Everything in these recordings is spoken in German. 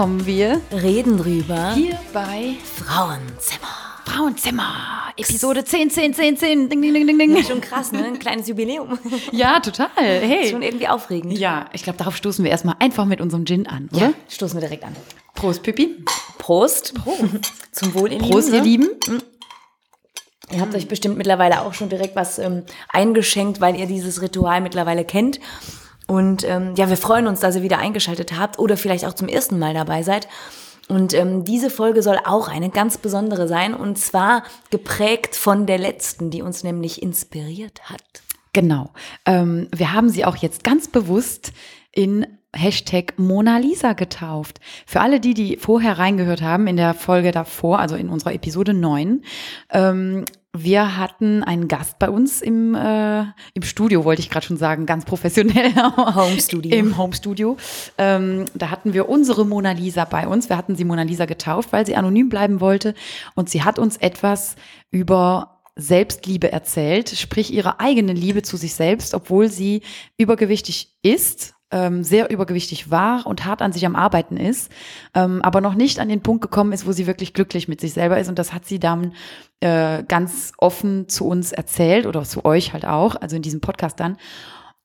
kommen wir Reden drüber. hier bei Frauenzimmer. Frauenzimmer. Episode 10, 10, 10, 10. Ding, ding, ding, ding, ding. Schon krass, ne? Ein kleines Jubiläum. Ja, total. Hey. Schon irgendwie aufregend. Ja, ich glaube, darauf stoßen wir erstmal einfach mit unserem Gin an, oder? Ja, stoßen wir direkt an. Prost, Pipi. Prost. Prost. Zum Wohl, ihr Prost, ihr Lieben. Lieben. Ihr habt euch bestimmt mittlerweile auch schon direkt was ähm, eingeschenkt, weil ihr dieses Ritual mittlerweile kennt. Und ähm, ja, wir freuen uns, dass ihr wieder eingeschaltet habt oder vielleicht auch zum ersten Mal dabei seid. Und ähm, diese Folge soll auch eine ganz besondere sein und zwar geprägt von der letzten, die uns nämlich inspiriert hat. Genau. Ähm, wir haben sie auch jetzt ganz bewusst in Hashtag Mona Lisa getauft. Für alle die, die vorher reingehört haben, in der Folge davor, also in unserer Episode 9, ähm, wir hatten einen Gast bei uns im, äh, im Studio, wollte ich gerade schon sagen, ganz professionell. Home Studio. Im Home Studio. Ähm, da hatten wir unsere Mona Lisa bei uns. Wir hatten sie Mona Lisa getauft, weil sie anonym bleiben wollte. Und sie hat uns etwas über Selbstliebe erzählt, sprich ihre eigene Liebe zu sich selbst, obwohl sie übergewichtig ist ähm, sehr übergewichtig war und hart an sich am Arbeiten ist, ähm, aber noch nicht an den Punkt gekommen ist, wo sie wirklich glücklich mit sich selber ist. Und das hat sie dann äh, ganz offen zu uns erzählt oder zu euch halt auch, also in diesem Podcast dann.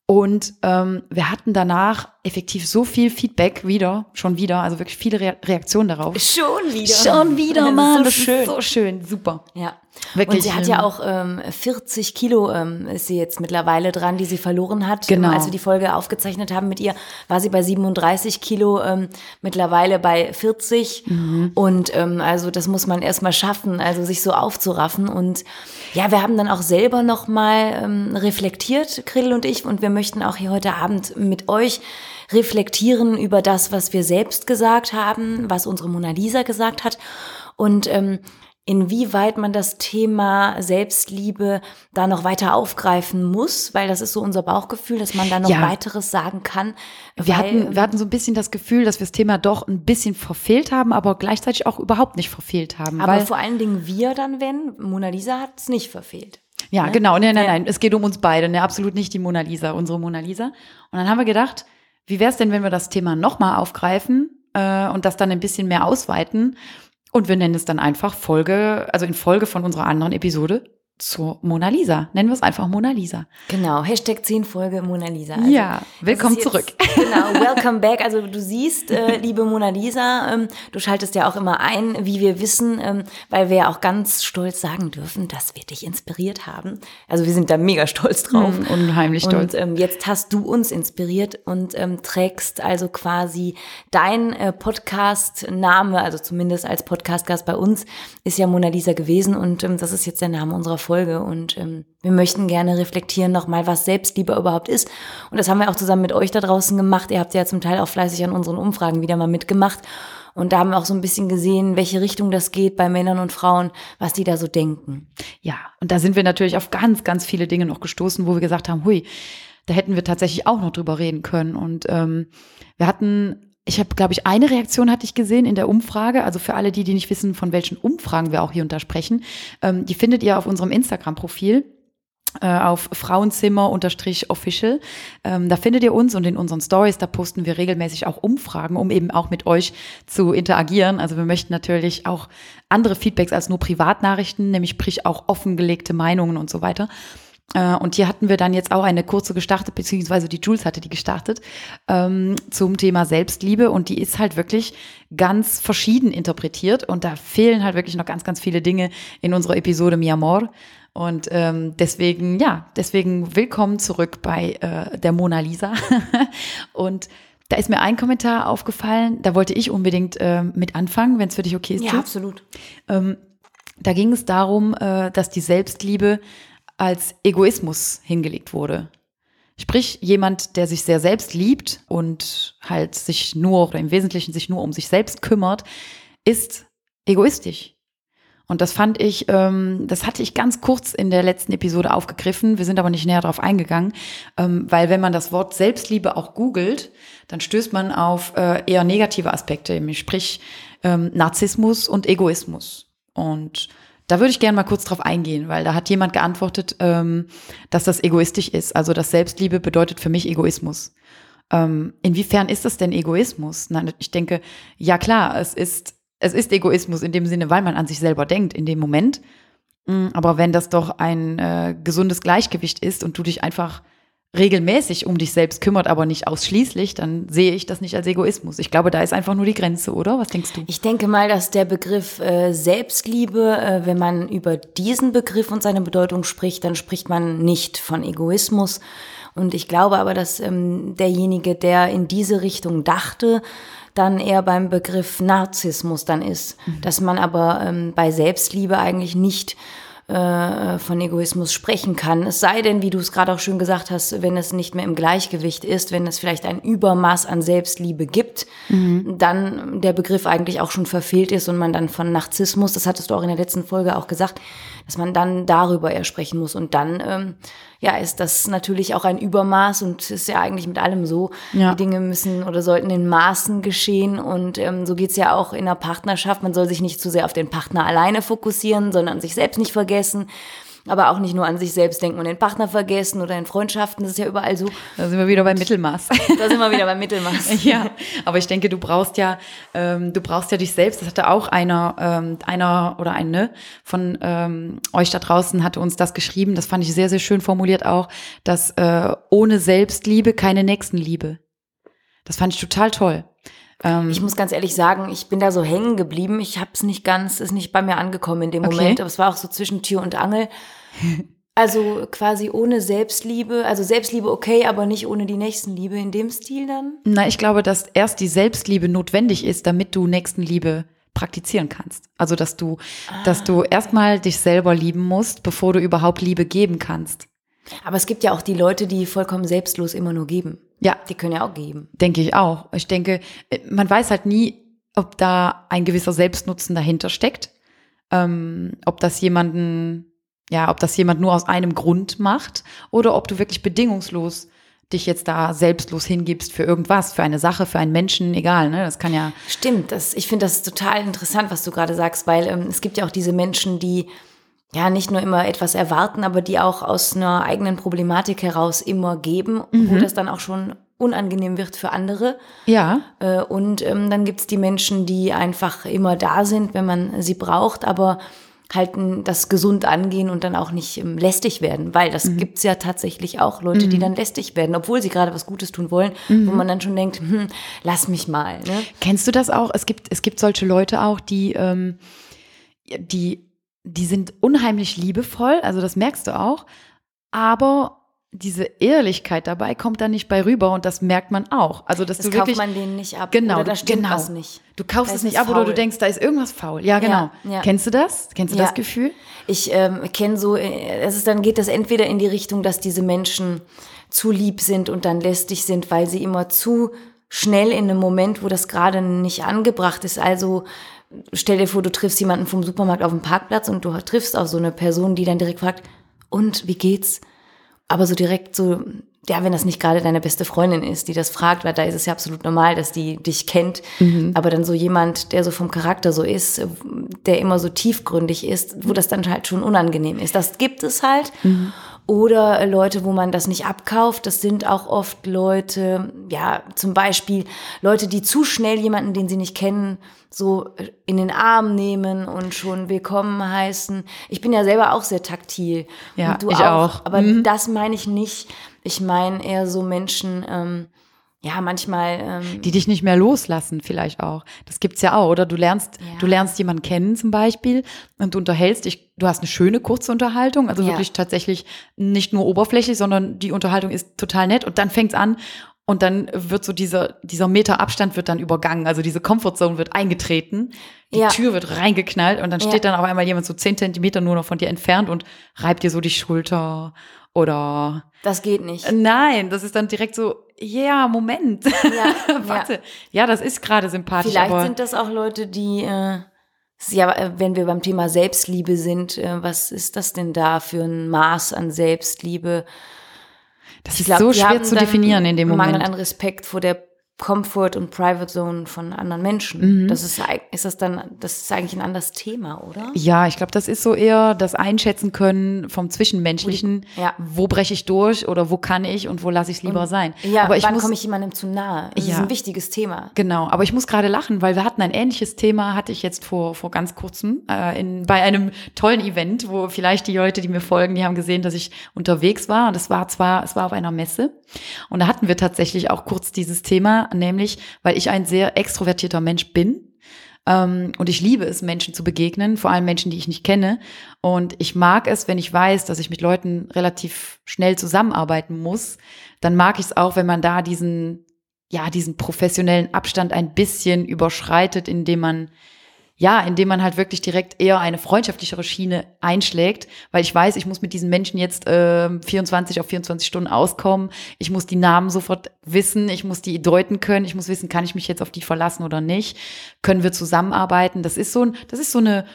Und ähm, wir hatten danach effektiv so viel Feedback wieder, schon wieder, also wirklich viele Re Reaktionen darauf. Schon wieder. Schon wieder, Mann. so das schön. ist so schön, super. Ja. Wirklich, und sie hat ja auch ähm, 40 Kilo ähm, ist sie jetzt mittlerweile dran, die sie verloren hat. Genau. Als wir die Folge aufgezeichnet haben mit ihr, war sie bei 37 Kilo, ähm, mittlerweile bei 40. Mhm. Und ähm, also das muss man erstmal schaffen, also sich so aufzuraffen. Und ja, wir haben dann auch selber nochmal ähm, reflektiert, Krill und ich, und wir möchten auch hier heute Abend mit euch reflektieren über das, was wir selbst gesagt haben, was unsere Mona Lisa gesagt hat. Und ähm, inwieweit man das Thema Selbstliebe da noch weiter aufgreifen muss, weil das ist so unser Bauchgefühl, dass man da noch Ja. weiteres sagen kann. Wir hatten, wir hatten so ein bisschen das Gefühl, dass wir das Thema doch ein bisschen verfehlt haben, aber gleichzeitig auch überhaupt nicht verfehlt haben. aber vor allen Dingen wir dann, wenn, Mona Lisa hat es nicht verfehlt. Ja, Ne? genau. Nein, nein, nein. Es geht um uns beide, ne? absolut nicht die Mona Lisa, unsere Mona Lisa. Und dann haben wir gedacht, wie wäre es denn, wenn wir das Thema nochmal aufgreifen äh, und das dann ein bisschen mehr ausweiten? Und wir nennen es dann einfach Folge, also in Folge von unserer anderen Episode zur Mona Lisa. Nennen wir es einfach Mona Lisa. Genau, Hashtag 10 Folge Mona Lisa. Also, Ja, willkommen jetzt- zurück. Genau, welcome back. Also du siehst, äh, liebe Mona Lisa, ähm, du schaltest ja auch immer ein, wie wir wissen, ähm, weil wir ja auch ganz stolz sagen dürfen, dass wir dich inspiriert haben. Also wir sind da mega stolz drauf. Mm, unheimlich stolz. Und ähm, jetzt hast du uns inspiriert und ähm, trägst also quasi dein äh, Podcast-Name, also zumindest als Podcast-Gast bei uns, ist ja Mona Lisa gewesen und ähm, das ist jetzt der Name unserer Folge und ähm, wir möchten gerne reflektieren nochmal, was Selbstliebe überhaupt ist und das haben wir auch zusammen mit euch da draußen gemacht. Ihr habt ja zum Teil auch fleißig an unseren Umfragen wieder mal mitgemacht und da haben wir auch so ein bisschen gesehen, welche Richtung das geht bei Männern und Frauen, was die da so denken. Ja, und da sind wir natürlich auf ganz, ganz viele Dinge noch gestoßen, wo wir gesagt haben, hui, da hätten wir tatsächlich auch noch drüber reden können. Und ähm, wir hatten, ich habe, glaube ich, eine Reaktion hatte ich gesehen in der Umfrage. Also für alle die, die nicht wissen, von welchen Umfragen wir auch hier untersprechen, ähm, die findet ihr auf unserem Instagram-Profil äh, auf Frauenzimmer-official. Ähm, da findet ihr uns und in unseren Stories, da posten wir regelmäßig auch Umfragen, um eben auch mit euch zu interagieren. Also wir möchten natürlich auch andere Feedbacks als nur Privatnachrichten, nämlich sprich auch offengelegte Meinungen und so weiter. Äh, Und hier hatten wir dann jetzt auch eine kurze gestartet, beziehungsweise die Jules hatte die gestartet, ähm, zum Thema Selbstliebe. Und die ist halt wirklich ganz verschieden interpretiert. Und da fehlen halt wirklich noch ganz, ganz viele Dinge in unserer Episode Mi Amor. Und ähm, deswegen, ja, deswegen willkommen zurück bei äh, der Mona Lisa. Und da ist mir ein Kommentar aufgefallen, da wollte ich unbedingt äh, mit anfangen, wenn es für dich okay ist. Ja, absolut. Ähm, da ging es darum, äh, dass die Selbstliebe als Egoismus hingelegt wurde. Sprich, jemand, der sich sehr selbst liebt und halt sich nur oder im Wesentlichen sich nur um sich selbst kümmert, ist egoistisch. Und das fand ich, ähm, das hatte ich ganz kurz in der letzten Episode aufgegriffen. Wir sind aber nicht näher darauf eingegangen, ähm, weil wenn man das Wort Selbstliebe auch googelt, dann stößt man auf äh, eher negative Aspekte, sprich ähm, Narzissmus und Egoismus. Und da würde ich gerne mal kurz drauf eingehen, weil da hat jemand geantwortet, ähm, dass das egoistisch ist. Also dass Selbstliebe bedeutet für mich Egoismus. Ähm, inwiefern ist das denn Egoismus? Nein, ich denke, ja klar, es ist, es ist Egoismus in dem Sinne, weil man an sich selber denkt in dem Moment. Mm, aber wenn das doch ein äh, gesundes Gleichgewicht ist und du dich einfach regelmäßig um dich selbst kümmert, aber nicht ausschließlich, dann sehe ich das nicht als Egoismus. Ich glaube, da ist einfach nur die Grenze, oder? Was denkst du? Ich denke mal, dass der Begriff äh, Selbstliebe, äh, wenn man über diesen Begriff und seine Bedeutung spricht, dann spricht man nicht von Egoismus. Und ich glaube aber, dass ähm, derjenige, der in diese Richtung dachte, dann eher beim Begriff Narzissmus dann ist. Mhm. Dass man aber ähm, bei Selbstliebe eigentlich nicht äh, von Egoismus sprechen kann. Es sei denn, wie du es gerade auch schön gesagt hast, wenn es nicht mehr im Gleichgewicht ist, wenn es vielleicht ein Übermaß an Selbstliebe gibt, mhm. dann der Begriff eigentlich auch schon verfehlt ist und man dann von Narzissmus, das hattest du auch in der letzten Folge auch gesagt, dass man dann darüber eher sprechen muss. Und dann, ähm, ja, ist das natürlich auch ein Übermaß und ist ja eigentlich mit allem so. Ja. Die Dinge müssen oder sollten in Maßen geschehen. Und ähm, so geht's ja auch in der Partnerschaft. Man soll sich nicht zu sehr auf den Partner alleine fokussieren, sondern sich selbst nicht vergessen aber auch nicht nur an sich selbst denken und den Partner vergessen oder in Freundschaften, das ist ja überall so. Da sind wir wieder beim Mittelmaß. Da sind wir wieder beim Mittelmaß. ja, aber ich denke, du brauchst ja, ähm, du brauchst ja dich selbst. Das hatte auch einer, ähm, einer oder eine von ähm, euch da draußen hatte uns das geschrieben. Das fand ich sehr, sehr schön formuliert auch, dass äh, ohne Selbstliebe keine Nächstenliebe. Das fand ich total toll. Ähm, ich muss ganz ehrlich sagen, ich bin da so hängen geblieben. Ich habe es nicht ganz, ist nicht bei mir angekommen in dem okay. Moment. Aber es war auch so zwischen Tür und Angel. Also quasi ohne Selbstliebe, also Selbstliebe okay, aber nicht ohne die Nächstenliebe in dem Stil dann? Na, ich glaube, dass erst die Selbstliebe notwendig ist, damit du Nächstenliebe praktizieren kannst. Also dass du, ah. dass du erstmal dich selber lieben musst, bevor du überhaupt Liebe geben kannst. Aber es gibt ja auch die Leute, die vollkommen selbstlos immer nur geben. Ja. Die können ja auch geben. Denke ich auch. Ich denke, man weiß halt nie, ob da ein gewisser Selbstnutzen dahinter steckt. Ähm, ob das jemanden, ja, ob das jemand nur aus einem Grund macht oder ob du wirklich bedingungslos dich jetzt da selbstlos hingibst für irgendwas, für eine Sache, für einen Menschen, egal, ne? Das kann ja. Stimmt, das, ich finde das total interessant, was du gerade sagst, weil ähm, es gibt ja auch diese Menschen, die ja nicht nur immer etwas erwarten, aber die auch aus einer eigenen Problematik heraus immer geben, mhm. wo das dann auch schon unangenehm wird für andere. Ja. Äh, und ähm, dann gibt's die Menschen, die einfach immer da sind, wenn man sie braucht, aber halten das gesund angehen und dann auch nicht ähm, lästig werden, weil das mhm. gibt's ja tatsächlich auch Leute, mhm. die dann lästig werden, obwohl sie gerade was Gutes tun wollen, mhm. wo man dann schon denkt, hm, lass mich mal. Ne? Kennst du das auch? Es gibt es gibt solche Leute auch, die ähm, die die sind unheimlich liebevoll, also das merkst du auch, aber diese Ehrlichkeit dabei kommt dann nicht bei rüber und das merkt man auch. Also dass das du wirklich kauft man denen nicht ab genau, oder da stimmt genau. was nicht. Du kaufst es nicht ab faul. oder du denkst, da ist irgendwas faul. Ja, genau. Ja, ja. Kennst du das? Kennst du ja. das Gefühl? Ich ähm, kenne so, äh, es ist dann geht das entweder in die Richtung, dass diese Menschen zu lieb sind und dann lästig sind, weil sie immer zu schnell in einem Moment, wo das gerade nicht angebracht ist, also stell dir vor, du triffst jemanden vom Supermarkt auf dem Parkplatz und du triffst auf so eine Person, die dann direkt fragt, und wie geht's? Aber so direkt so, ja, wenn das nicht gerade deine beste Freundin ist, die das fragt, weil da ist es ja absolut normal, dass die dich kennt. Mhm. Aber dann so jemand, der so vom Charakter so ist, der immer so tiefgründig ist, wo das dann halt schon unangenehm ist. Das gibt es halt. Mhm. Oder Leute, wo man das nicht abkauft. Das sind auch oft Leute, ja, zum Beispiel Leute, die zu schnell jemanden, den sie nicht kennen, so in den Arm nehmen und schon willkommen heißen. Ich bin ja selber auch sehr taktil. Ja, und du ich auch. auch. Aber mhm. das meine ich nicht. Ich meine eher so Menschen, ähm, ja, manchmal. Ähm, die dich nicht mehr loslassen, vielleicht auch. Das gibt's ja auch. Oder du lernst, ja. du lernst jemanden kennen zum Beispiel und du unterhältst dich, du hast eine schöne kurze Unterhaltung, also ja. wirklich tatsächlich nicht nur oberflächlich, sondern die Unterhaltung ist total nett und dann fängt's an und dann wird so dieser, dieser Meter Abstand wird dann übergangen. Also diese Comfortzone wird eingetreten. Die ja. Tür wird reingeknallt und dann steht ja. dann auf einmal jemand so zehn Zentimeter nur noch von dir entfernt und reibt dir so die Schulter oder. Das geht nicht. Nein, das ist dann direkt so, ja, yeah, Moment. Ja, Warte. Ja. ja, das ist gerade sympathisch. Vielleicht sind das auch Leute, die, äh, ja, äh, wenn wir beim Thema Selbstliebe sind, äh, was ist das denn da für ein Maß an Selbstliebe? Das ist glaub, so schwer zu definieren in dem Moment. Mangel an Respekt vor der Comfort und Private Zone von anderen Menschen. Mhm. Das ist, ist das dann, das ist eigentlich ein anderes Thema, oder? Ja, ich glaube, das ist so eher das Einschätzen können vom Zwischenmenschlichen. Ja. Wo breche ich durch oder wo kann ich und wo lasse ich es lieber und, sein. Ja, aber wann komme ich jemandem zu nahe? Das ja, ist ein wichtiges Thema. Genau, aber ich muss gerade lachen, weil wir hatten ein ähnliches Thema, hatte ich jetzt vor, vor ganz kurzem äh, in, bei einem tollen Event, wo vielleicht die Leute, die mir folgen, die haben gesehen, dass ich unterwegs war. Und es war zwar, es war auf einer Messe. Und da hatten wir tatsächlich auch kurz dieses Thema nämlich weil ich ein sehr extrovertierter Mensch bin. Ähm, und ich liebe es, Menschen zu begegnen, vor allem Menschen, die ich nicht kenne. Und ich mag es, wenn ich weiß, dass ich mit Leuten relativ schnell zusammenarbeiten muss. Dann mag ich es auch, wenn man da diesen, ja, diesen professionellen Abstand ein bisschen überschreitet, indem man ja, indem man halt wirklich direkt eher eine freundschaftlichere Schiene einschlägt, weil ich weiß, ich muss mit diesen Menschen jetzt äh, 24 auf 24 Stunden auskommen. Ich muss die Namen sofort wissen, ich muss die deuten können, ich muss wissen, kann ich mich jetzt auf die verlassen oder nicht? Können wir zusammenarbeiten? Das ist so ein, das ist so eine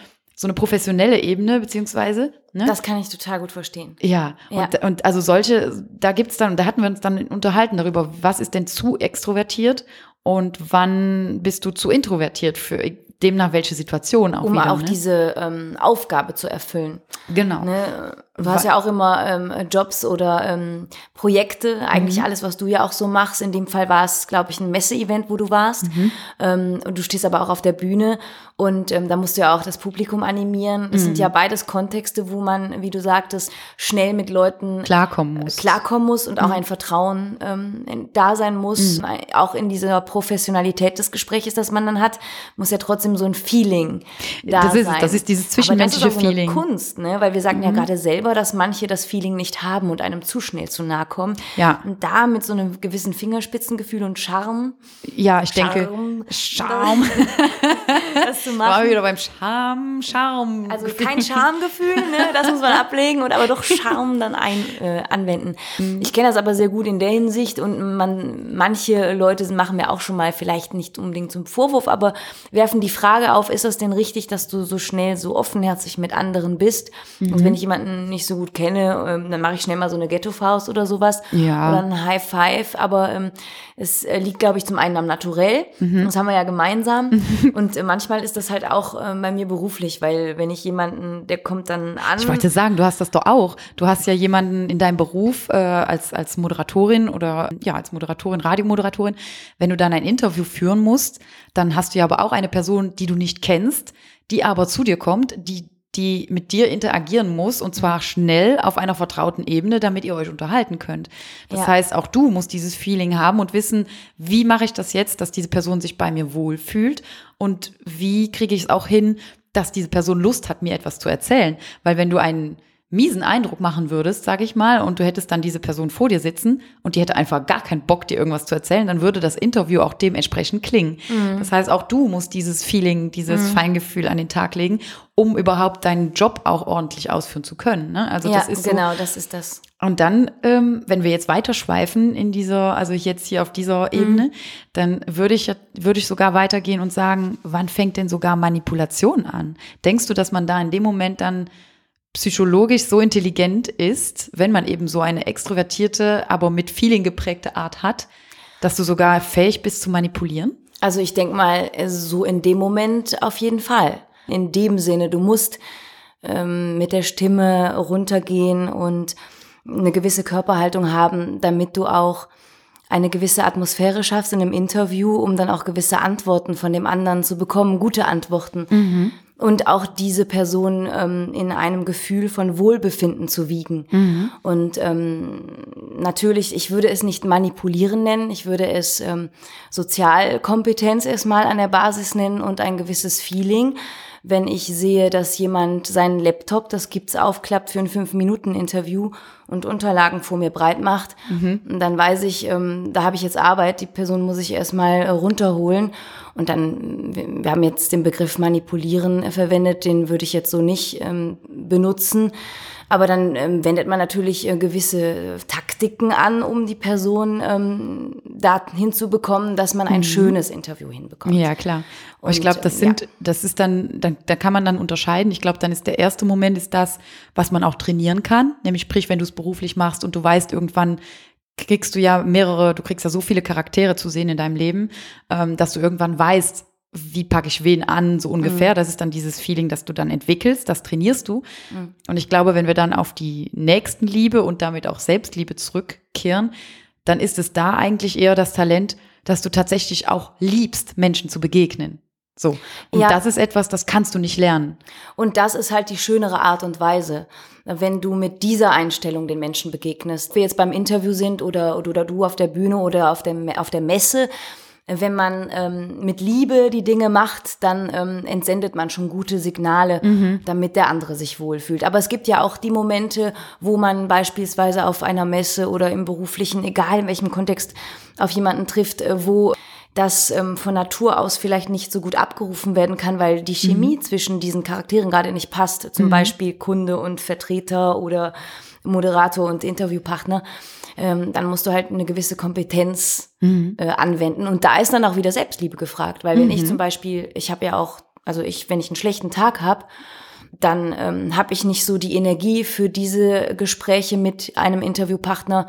so eine professionelle Ebene, beziehungsweise. Ne? Das kann ich total gut verstehen. Ja, ja. Und, und also solche, da gibt's dann, da hatten wir uns dann unterhalten darüber, was ist denn zu extrovertiert und wann bist du zu introvertiert für demnach welche Situation auch um wieder. Um auch ne? diese ähm, Aufgabe zu erfüllen. Genau. Ne? Du hast ja auch immer ähm, Jobs oder ähm, Projekte, eigentlich mhm. alles, was du ja auch so machst. In dem Fall war es, glaube ich, ein Messeevent, wo du warst. Mhm. Ähm, und du stehst aber auch auf der Bühne und ähm, da musst du ja auch das Publikum animieren. Das mhm. sind ja beides Kontexte, wo man, wie du sagtest, schnell mit Leuten klarkommen muss. Klarkommen muss und auch mhm. ein Vertrauen ähm, da sein muss. Mhm. Auch in dieser Professionalität des Gesprächs, das man dann hat, muss ja trotzdem so ein Feeling da das ist, sein. Das ist dieses zwischenmenschliche Aber das ist auch Feeling. Eine Kunst, ne? Weil wir sagen ja mhm. gerade selber, selber, dass manche das Feeling nicht haben und einem zu schnell zu nahe kommen. Ja. Und da mit so einem gewissen Fingerspitzengefühl und Charme. Ja, ich Charme, denke, Charme. das zu machen. War wieder beim Charme, Charme. Also kein Charmegefühl, ne? das muss man ablegen und aber doch Charme dann ein, äh, anwenden. Mhm. Ich kenne das aber sehr gut in der Hinsicht und man, manche Leute machen mir auch schon mal vielleicht nicht unbedingt zum Vorwurf, aber werfen die Frage auf, ist das denn richtig, dass du so schnell, so offenherzig mit anderen bist? Mhm. Und wenn ich jemanden nicht so gut kenne, ähm, dann mache ich schnell mal so eine Ghetto-Faust oder sowas. Ja. Oder ein High Five. Aber ähm, es äh, liegt, glaube ich, zum einen am Naturell. Mhm. Das haben wir ja gemeinsam. Und äh, manchmal ist das halt auch äh, bei mir beruflich, weil wenn ich jemanden, der kommt dann an. Ich wollte sagen, du hast das doch auch. Du hast ja jemanden in deinem Beruf äh, als, als Moderatorin oder ja, als Moderatorin, Radiomoderatorin. Wenn du dann ein Interview führen musst, dann hast du ja aber auch eine Person, die du nicht kennst, die aber zu dir kommt, die die mit dir interagieren muss und zwar schnell auf einer vertrauten Ebene, damit ihr euch unterhalten könnt. Das ja. heißt, auch du musst dieses Feeling haben und wissen, wie mache ich das jetzt, dass diese Person sich bei mir wohlfühlt und wie kriege ich es auch hin, dass diese Person Lust hat, mir etwas zu erzählen. Weil wenn du einen miesen Eindruck machen würdest, sag ich mal, und du hättest dann diese Person vor dir sitzen und die hätte einfach gar keinen Bock, dir irgendwas zu erzählen, dann würde das Interview auch dementsprechend klingen. Mhm. Das heißt, auch du musst dieses Feeling, dieses mhm. Feingefühl an den Tag legen, um überhaupt deinen Job auch ordentlich ausführen zu können. Ne? Also ja, das ist genau, so. das ist das. Und dann, ähm, wenn wir jetzt weiterschweifen in dieser, also jetzt hier auf dieser mhm. Ebene, dann würde ich, würde ich sogar weitergehen und sagen, wann fängt denn sogar Manipulation an? Denkst du, dass man da in dem Moment dann psychologisch so intelligent ist, wenn man eben so eine extrovertierte, aber mit Feeling geprägte Art hat, dass du sogar fähig bist zu manipulieren? Also ich denke mal, so in dem Moment auf jeden Fall. In dem Sinne, du musst ähm, mit der Stimme runtergehen und eine gewisse Körperhaltung haben, damit du auch eine gewisse Atmosphäre schaffst in einem Interview, um dann auch gewisse Antworten von dem anderen zu bekommen, gute Antworten. Mhm und auch diese Person ähm, in einem Gefühl von Wohlbefinden zu wiegen. Mhm. Und ähm, natürlich, ich würde es nicht manipulieren nennen, ich würde es ähm, Sozialkompetenz erstmal an der Basis nennen und ein gewisses Feeling. Wenn ich sehe, dass jemand seinen Laptop, das gibt's aufklappt für ein Fünf-Minuten-Interview und Unterlagen vor mir breit macht, mhm. dann weiß ich, ähm, da habe ich jetzt Arbeit, die Person muss ich erstmal äh, runterholen. Und dann, wir haben jetzt den Begriff manipulieren äh, verwendet, den würde ich jetzt so nicht ähm, benutzen. Aber dann ähm, wendet man natürlich äh, gewisse Taktiken an, um die Person ähm, Daten hinzubekommen, dass man ein mhm. schönes Interview hinbekommt. Ja, klar. Und ich glaube, das ähm, sind, ja. das ist dann, dann, da kann man dann unterscheiden. Ich glaube, dann ist der erste Moment ist das, was man auch trainieren kann. Nämlich sprich, wenn du es beruflich machst und du weißt irgendwann, kriegst du ja mehrere, du kriegst ja so viele Charaktere zu sehen in deinem Leben, ähm, dass du irgendwann weißt, wie packe ich wen an, so ungefähr. Mhm. Das ist dann dieses Feeling, das du dann entwickelst, das trainierst du. Mhm. Und ich glaube, wenn wir dann auf die Nächstenliebe und damit auch Selbstliebe zurückkehren, dann ist es da eigentlich eher das Talent, dass du tatsächlich auch liebst, Menschen zu begegnen. So. Und ja. das ist etwas, das kannst du nicht lernen. Und das ist halt die schönere Art und Weise, wenn du mit dieser Einstellung den Menschen begegnest. Wir jetzt beim Interview sind oder, oder, oder du auf der Bühne oder auf, dem, auf der Messe wenn man ähm, mit Liebe die Dinge macht, dann ähm, entsendet man schon gute Signale, mhm. damit der andere sich wohlfühlt. Aber es gibt ja auch die Momente, wo man beispielsweise auf einer Messe oder im beruflichen, egal in welchem Kontext, auf jemanden trifft, äh, wo das ähm, von Natur aus vielleicht nicht so gut abgerufen werden kann, weil die Chemie mhm. zwischen diesen Charakteren gerade nicht passt. Zum mhm. Beispiel Kunde und Vertreter oder Moderator und Interviewpartner ähm, dann musst du halt eine gewisse Kompetenz mhm. äh, anwenden. Und da ist dann auch wieder Selbstliebe gefragt, weil wenn mhm. ich zum Beispiel, ich habe ja auch, also ich, wenn ich einen schlechten Tag habe, dann ähm, habe ich nicht so die Energie für diese Gespräche mit einem Interviewpartner,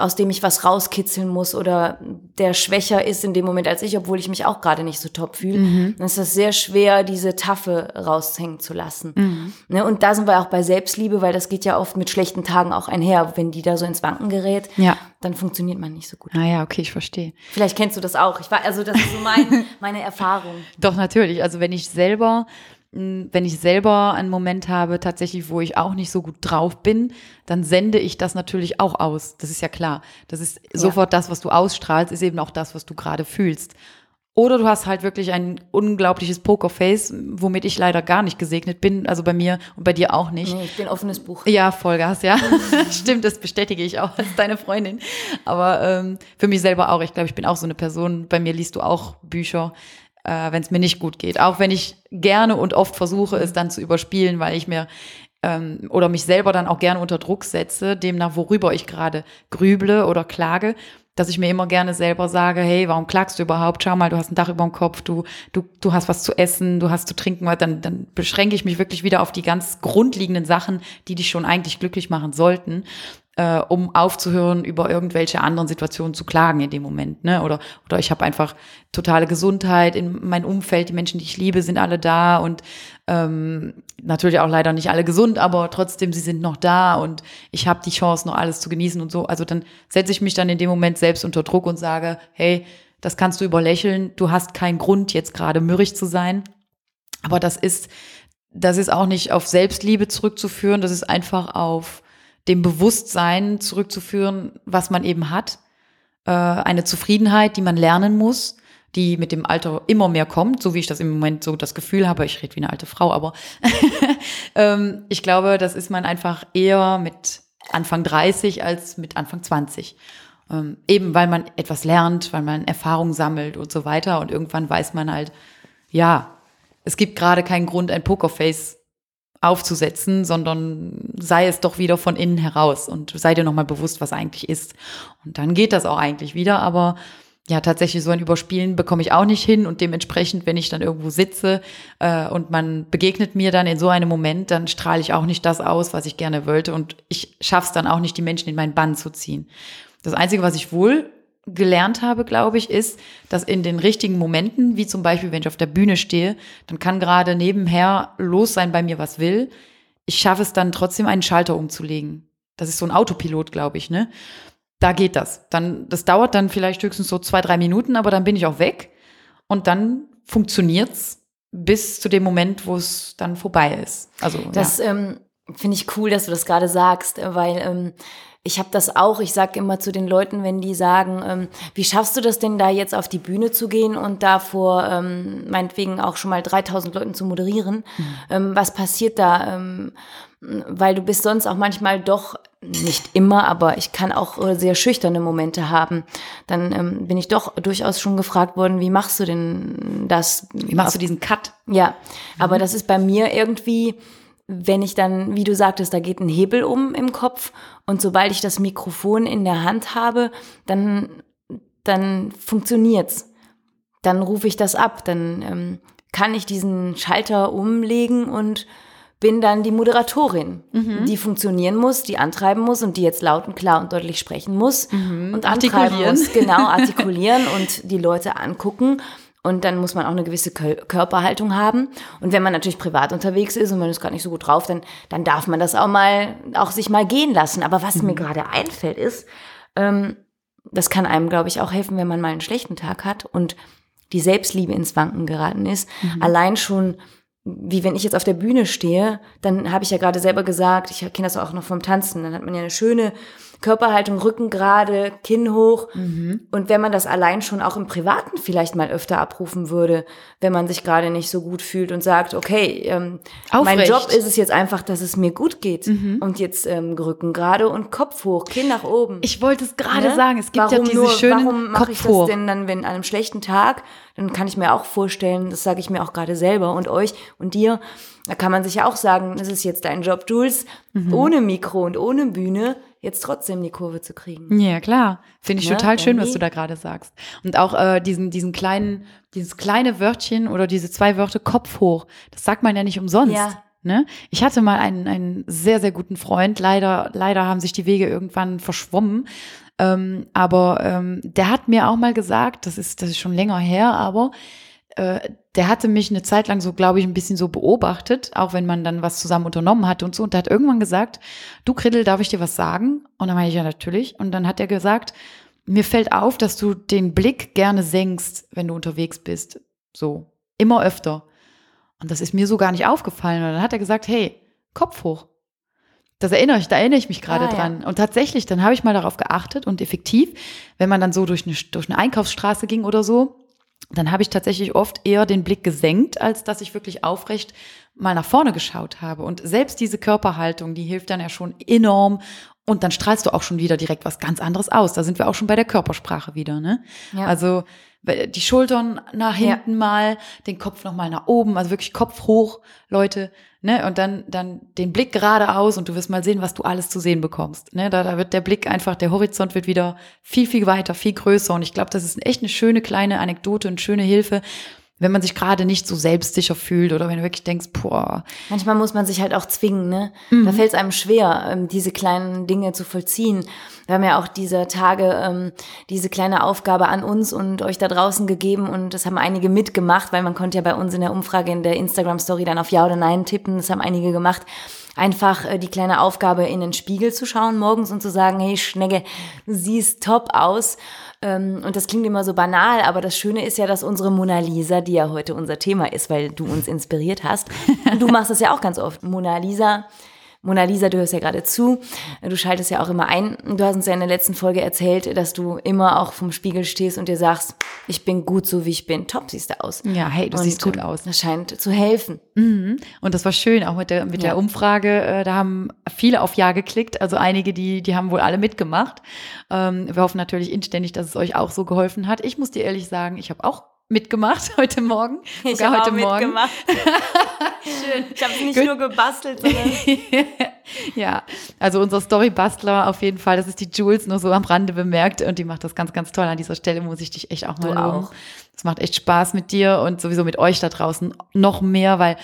aus dem ich was rauskitzeln muss oder der schwächer ist in dem Moment als ich, obwohl ich mich auch gerade nicht so top fühle, mhm. dann ist das sehr schwer, diese Taffe raushängen zu lassen. Mhm. Ne, und da sind wir auch bei Selbstliebe, weil das geht ja oft mit schlechten Tagen auch einher. Wenn die da so ins Wanken gerät, ja. dann funktioniert man nicht so gut. Ah ja, okay, ich verstehe. Vielleicht kennst du das auch. Ich war, also das ist so mein, meine Erfahrung. Doch, natürlich. Also wenn ich selber wenn ich selber einen Moment habe, tatsächlich, wo ich auch nicht so gut drauf bin, dann sende ich das natürlich auch aus. Das ist ja klar. Das ist ja. sofort das, was du ausstrahlst, ist eben auch das, was du gerade fühlst. Oder du hast halt wirklich ein unglaubliches Pokerface, womit ich leider gar nicht gesegnet bin. Also bei mir und bei dir auch nicht. Nee, ich bin offenes Buch. Ja, Vollgas, ja. Stimmt, das bestätige ich auch als deine Freundin. Aber ähm, für mich selber auch. Ich glaube, ich bin auch so eine Person. Bei mir liest du auch Bücher äh, wenn es mir nicht gut geht. Auch wenn ich gerne und oft versuche, es dann zu überspielen, weil ich mir ähm, oder mich selber dann auch gerne unter Druck setze, demnach, worüber ich gerade grüble oder klage, dass ich mir immer gerne selber sage, hey, warum klagst du überhaupt? Schau mal, du hast ein Dach über dem Kopf, du, du, du hast was zu essen, du hast zu trinken, dann, dann beschränke ich mich wirklich wieder auf die ganz grundlegenden Sachen, die dich schon eigentlich glücklich machen sollten äh, um aufzuhören, über irgendwelche anderen Situationen zu klagen in dem Moment. Ne? Oder, oder ich habe einfach totale Gesundheit in meinem Umfeld, die Menschen, die ich liebe, sind alle da und ähm, natürlich auch leider nicht alle gesund, aber trotzdem, sie sind noch da und ich habe die Chance, noch alles zu genießen und so. Also dann setze ich mich dann in dem Moment selbst unter Druck und sage, hey, das kannst du überlächeln, du hast keinen Grund, jetzt gerade mürrig zu sein. Aber das ist, das ist auch nicht auf Selbstliebe zurückzuführen, das ist einfach auf dem Bewusstsein zurückzuführen, was man eben hat. Äh, eine Zufriedenheit, die man lernen muss, die mit dem Alter immer mehr kommt, so wie ich das im Moment so das Gefühl habe. Ich rede wie eine alte Frau, aber ähm, ich glaube, das ist man einfach eher mit Anfang 30 als mit Anfang 20. Ähm, eben weil man etwas lernt, weil man Erfahrung sammelt und so weiter. Und irgendwann weiß man halt, ja, es gibt gerade keinen Grund, ein Pokerface aufzusetzen, sondern sei es doch wieder von innen heraus und sei dir nochmal bewusst, was eigentlich ist. Und dann geht das auch eigentlich wieder, aber ja, tatsächlich so ein Überspielen bekomme ich auch nicht hin und dementsprechend, wenn ich dann irgendwo sitze äh, und man begegnet mir dann in so einem Moment, dann strahle ich auch nicht das aus, was ich gerne wollte und ich schaffe es dann auch nicht, die Menschen in meinen Bann zu ziehen. Das Einzige, was ich wohl gelernt habe, glaube ich, ist, dass in den richtigen Momenten, wie zum Beispiel, wenn ich auf der Bühne stehe, dann kann gerade nebenher los sein bei mir, was will. Ich schaffe es dann trotzdem, einen Schalter umzulegen. Das ist so ein Autopilot, glaube ich, ne? Da geht das. Dann, das dauert dann vielleicht höchstens so zwei, drei Minuten, aber dann bin ich auch weg. Und dann funktioniert's bis zu dem Moment, wo es dann vorbei ist. Also, das ja. ähm, finde ich cool, dass du das gerade sagst, weil ähm, ich habe das auch, ich sage immer zu den Leuten, wenn die sagen, ähm, wie schaffst du das denn da jetzt auf die Bühne zu gehen und da vor ähm, meinetwegen auch schon mal 3000 Leuten zu moderieren? Mhm. Ähm, was passiert da? Ähm, weil du bist sonst auch manchmal doch, nicht immer, aber ich kann auch äh, sehr schüchterne Momente haben. Dann ähm, bin ich doch durchaus schon gefragt worden, wie machst du denn das? Wie machst du diesen Cut? Ja, mhm. aber das ist bei mir irgendwie wenn ich dann, wie du sagtest, da geht ein Hebel um im Kopf. Und sobald ich das Mikrofon in der Hand habe, dann, dann funktioniert's. Dann rufe ich das ab, dann ähm, kann ich diesen Schalter umlegen und bin dann die Moderatorin, die funktionieren muss, die antreiben muss und die jetzt laut und klar und deutlich sprechen muss und antreiben muss, genau, artikulieren und die Leute angucken. Und dann muss man auch eine gewisse Kö- Körperhaltung haben. Und wenn man natürlich privat unterwegs ist und man ist gerade nicht so gut drauf, dann, dann darf man das auch mal, auch sich mal gehen lassen. Aber was mir gerade einfällt ist, ähm, das kann einem, glaube ich, auch helfen, wenn man mal einen schlechten Tag hat und die Selbstliebe ins Wanken geraten ist. Allein schon, wie wenn ich jetzt auf der Bühne stehe, dann habe ich ja gerade selber gesagt, ich kenne das auch noch vom Tanzen, dann hat man ja eine schöne Körperhaltung, Rücken gerade, Kinn hoch. Und wenn man das allein schon auch im Privaten vielleicht mal öfter abrufen würde, wenn man sich gerade nicht so gut fühlt und sagt, okay, ähm, mein. Job ist es jetzt einfach, dass es mir gut geht. Und jetzt ähm, Rücken gerade und Kopf hoch, Kinn nach oben. Ich wollte es gerade Ne? sagen, es gibt warum ja diese nur, schönen Warum mache ich das hoch. denn dann, wenn an einem schlechten Tag, dann kann ich mir auch vorstellen, das sage ich mir auch gerade selber und euch und dir, da kann man sich ja auch sagen, das ist jetzt dein Job, Jules, Mhm. ohne Mikro und ohne Bühne jetzt trotzdem die Kurve zu kriegen. Ja, klar. Finde ich Ne, total schön, was du da gerade sagst. Und auch äh, diesen, diesen kleinen, dieses kleine Wörtchen oder diese zwei Wörter Kopf hoch, das sagt man ja nicht umsonst. Ja. Ne? Ich hatte mal einen, einen sehr, sehr guten Freund. Leider, leider haben sich die Wege irgendwann verschwommen. Ähm, aber ähm, der hat mir auch mal gesagt, das ist, das ist schon länger her, aber äh, der hatte mich eine Zeit lang so, glaube ich, ein bisschen so beobachtet, auch wenn man dann was zusammen unternommen hatte und so. Und der hat irgendwann gesagt, du Kriddel, darf ich dir was sagen? Und dann meine ich ja natürlich. Und dann hat er gesagt, mir fällt auf, dass du den Blick gerne senkst, wenn du unterwegs bist. So, immer öfter. Und das ist mir so gar nicht aufgefallen. Und dann hat er gesagt, hey, Kopf hoch. Das erinnere ich, da erinnere ich mich gerade Ah, ja. dran. Und tatsächlich, dann habe ich mal darauf geachtet und effektiv, wenn man dann so durch eine, durch eine Einkaufsstraße ging oder so, dann habe ich tatsächlich oft eher den Blick gesenkt, als dass ich wirklich aufrecht mal nach vorne geschaut habe. Und selbst diese Körperhaltung, die hilft dann ja schon enorm. Und dann strahlst du auch schon wieder direkt was ganz anderes aus. Da sind wir auch schon bei der Körpersprache wieder, ne? Ja. Also die Schultern nach Ja. hinten mal, den Kopf noch mal nach oben, also wirklich Kopf hoch, Leute, ne? Und dann dann den Blick geradeaus und du wirst mal sehen, was du alles zu sehen bekommst, ne? Da, da wird der Blick einfach, der Horizont wird wieder viel viel weiter, viel größer und ich glaube, das ist echt eine schöne kleine Anekdote und schöne Hilfe, wenn man sich gerade nicht so selbstsicher fühlt oder wenn du wirklich denkst, boah, Manchmal muss man sich halt auch zwingen, ne? Mhm. Da fällt es einem schwer, ähm, diese kleinen Dinge zu vollziehen. Wir haben ja auch diese Tage ähm, diese kleine Aufgabe an uns und euch da draußen gegeben und das haben einige mitgemacht, weil man konnte ja bei uns in der Umfrage in der Instagram-Story dann auf Ja oder Nein tippen. Das haben einige gemacht. Einfach äh, die kleine Aufgabe in den Spiegel zu schauen morgens und zu sagen, hey Schnecke, du siehst top aus. Ähm, und das klingt immer so banal, aber das Schöne ist ja, dass unsere Mona Lisa, die ja heute unser Thema ist, weil du uns inspiriert hast, und du machst das ja auch ganz oft. Mona Lisa, Mona Lisa, du hörst ja gerade zu, du schaltest ja auch immer ein. Du hast uns ja in der letzten Folge erzählt, dass du immer auch vom Spiegel stehst und dir sagst, ich bin gut so, wie ich bin. Top siehst du aus. ja, hey, du und, siehst gut ähm, aus. Das scheint zu helfen. Mhm. Und das war schön, auch mit der, mit Ja. der Umfrage. Äh, da haben viele auf Ja geklickt. Also einige, die, die haben wohl alle mitgemacht. Ähm, wir hoffen natürlich inständig, dass es euch auch so geholfen hat. Ich muss dir ehrlich sagen, ich habe auch mitgemacht heute Morgen. Sogar hab heute Morgen. Schön. Ich habe nicht Gut. nur gebastelt, sondern ja, also unser Story-Bastler auf jeden Fall, das ist die Jules, nur so am Rande bemerkt und die macht das ganz, ganz toll. An dieser Stelle muss ich dich echt auch mal loben. auch. Es macht echt Spaß mit dir und sowieso mit euch da draußen noch mehr, weil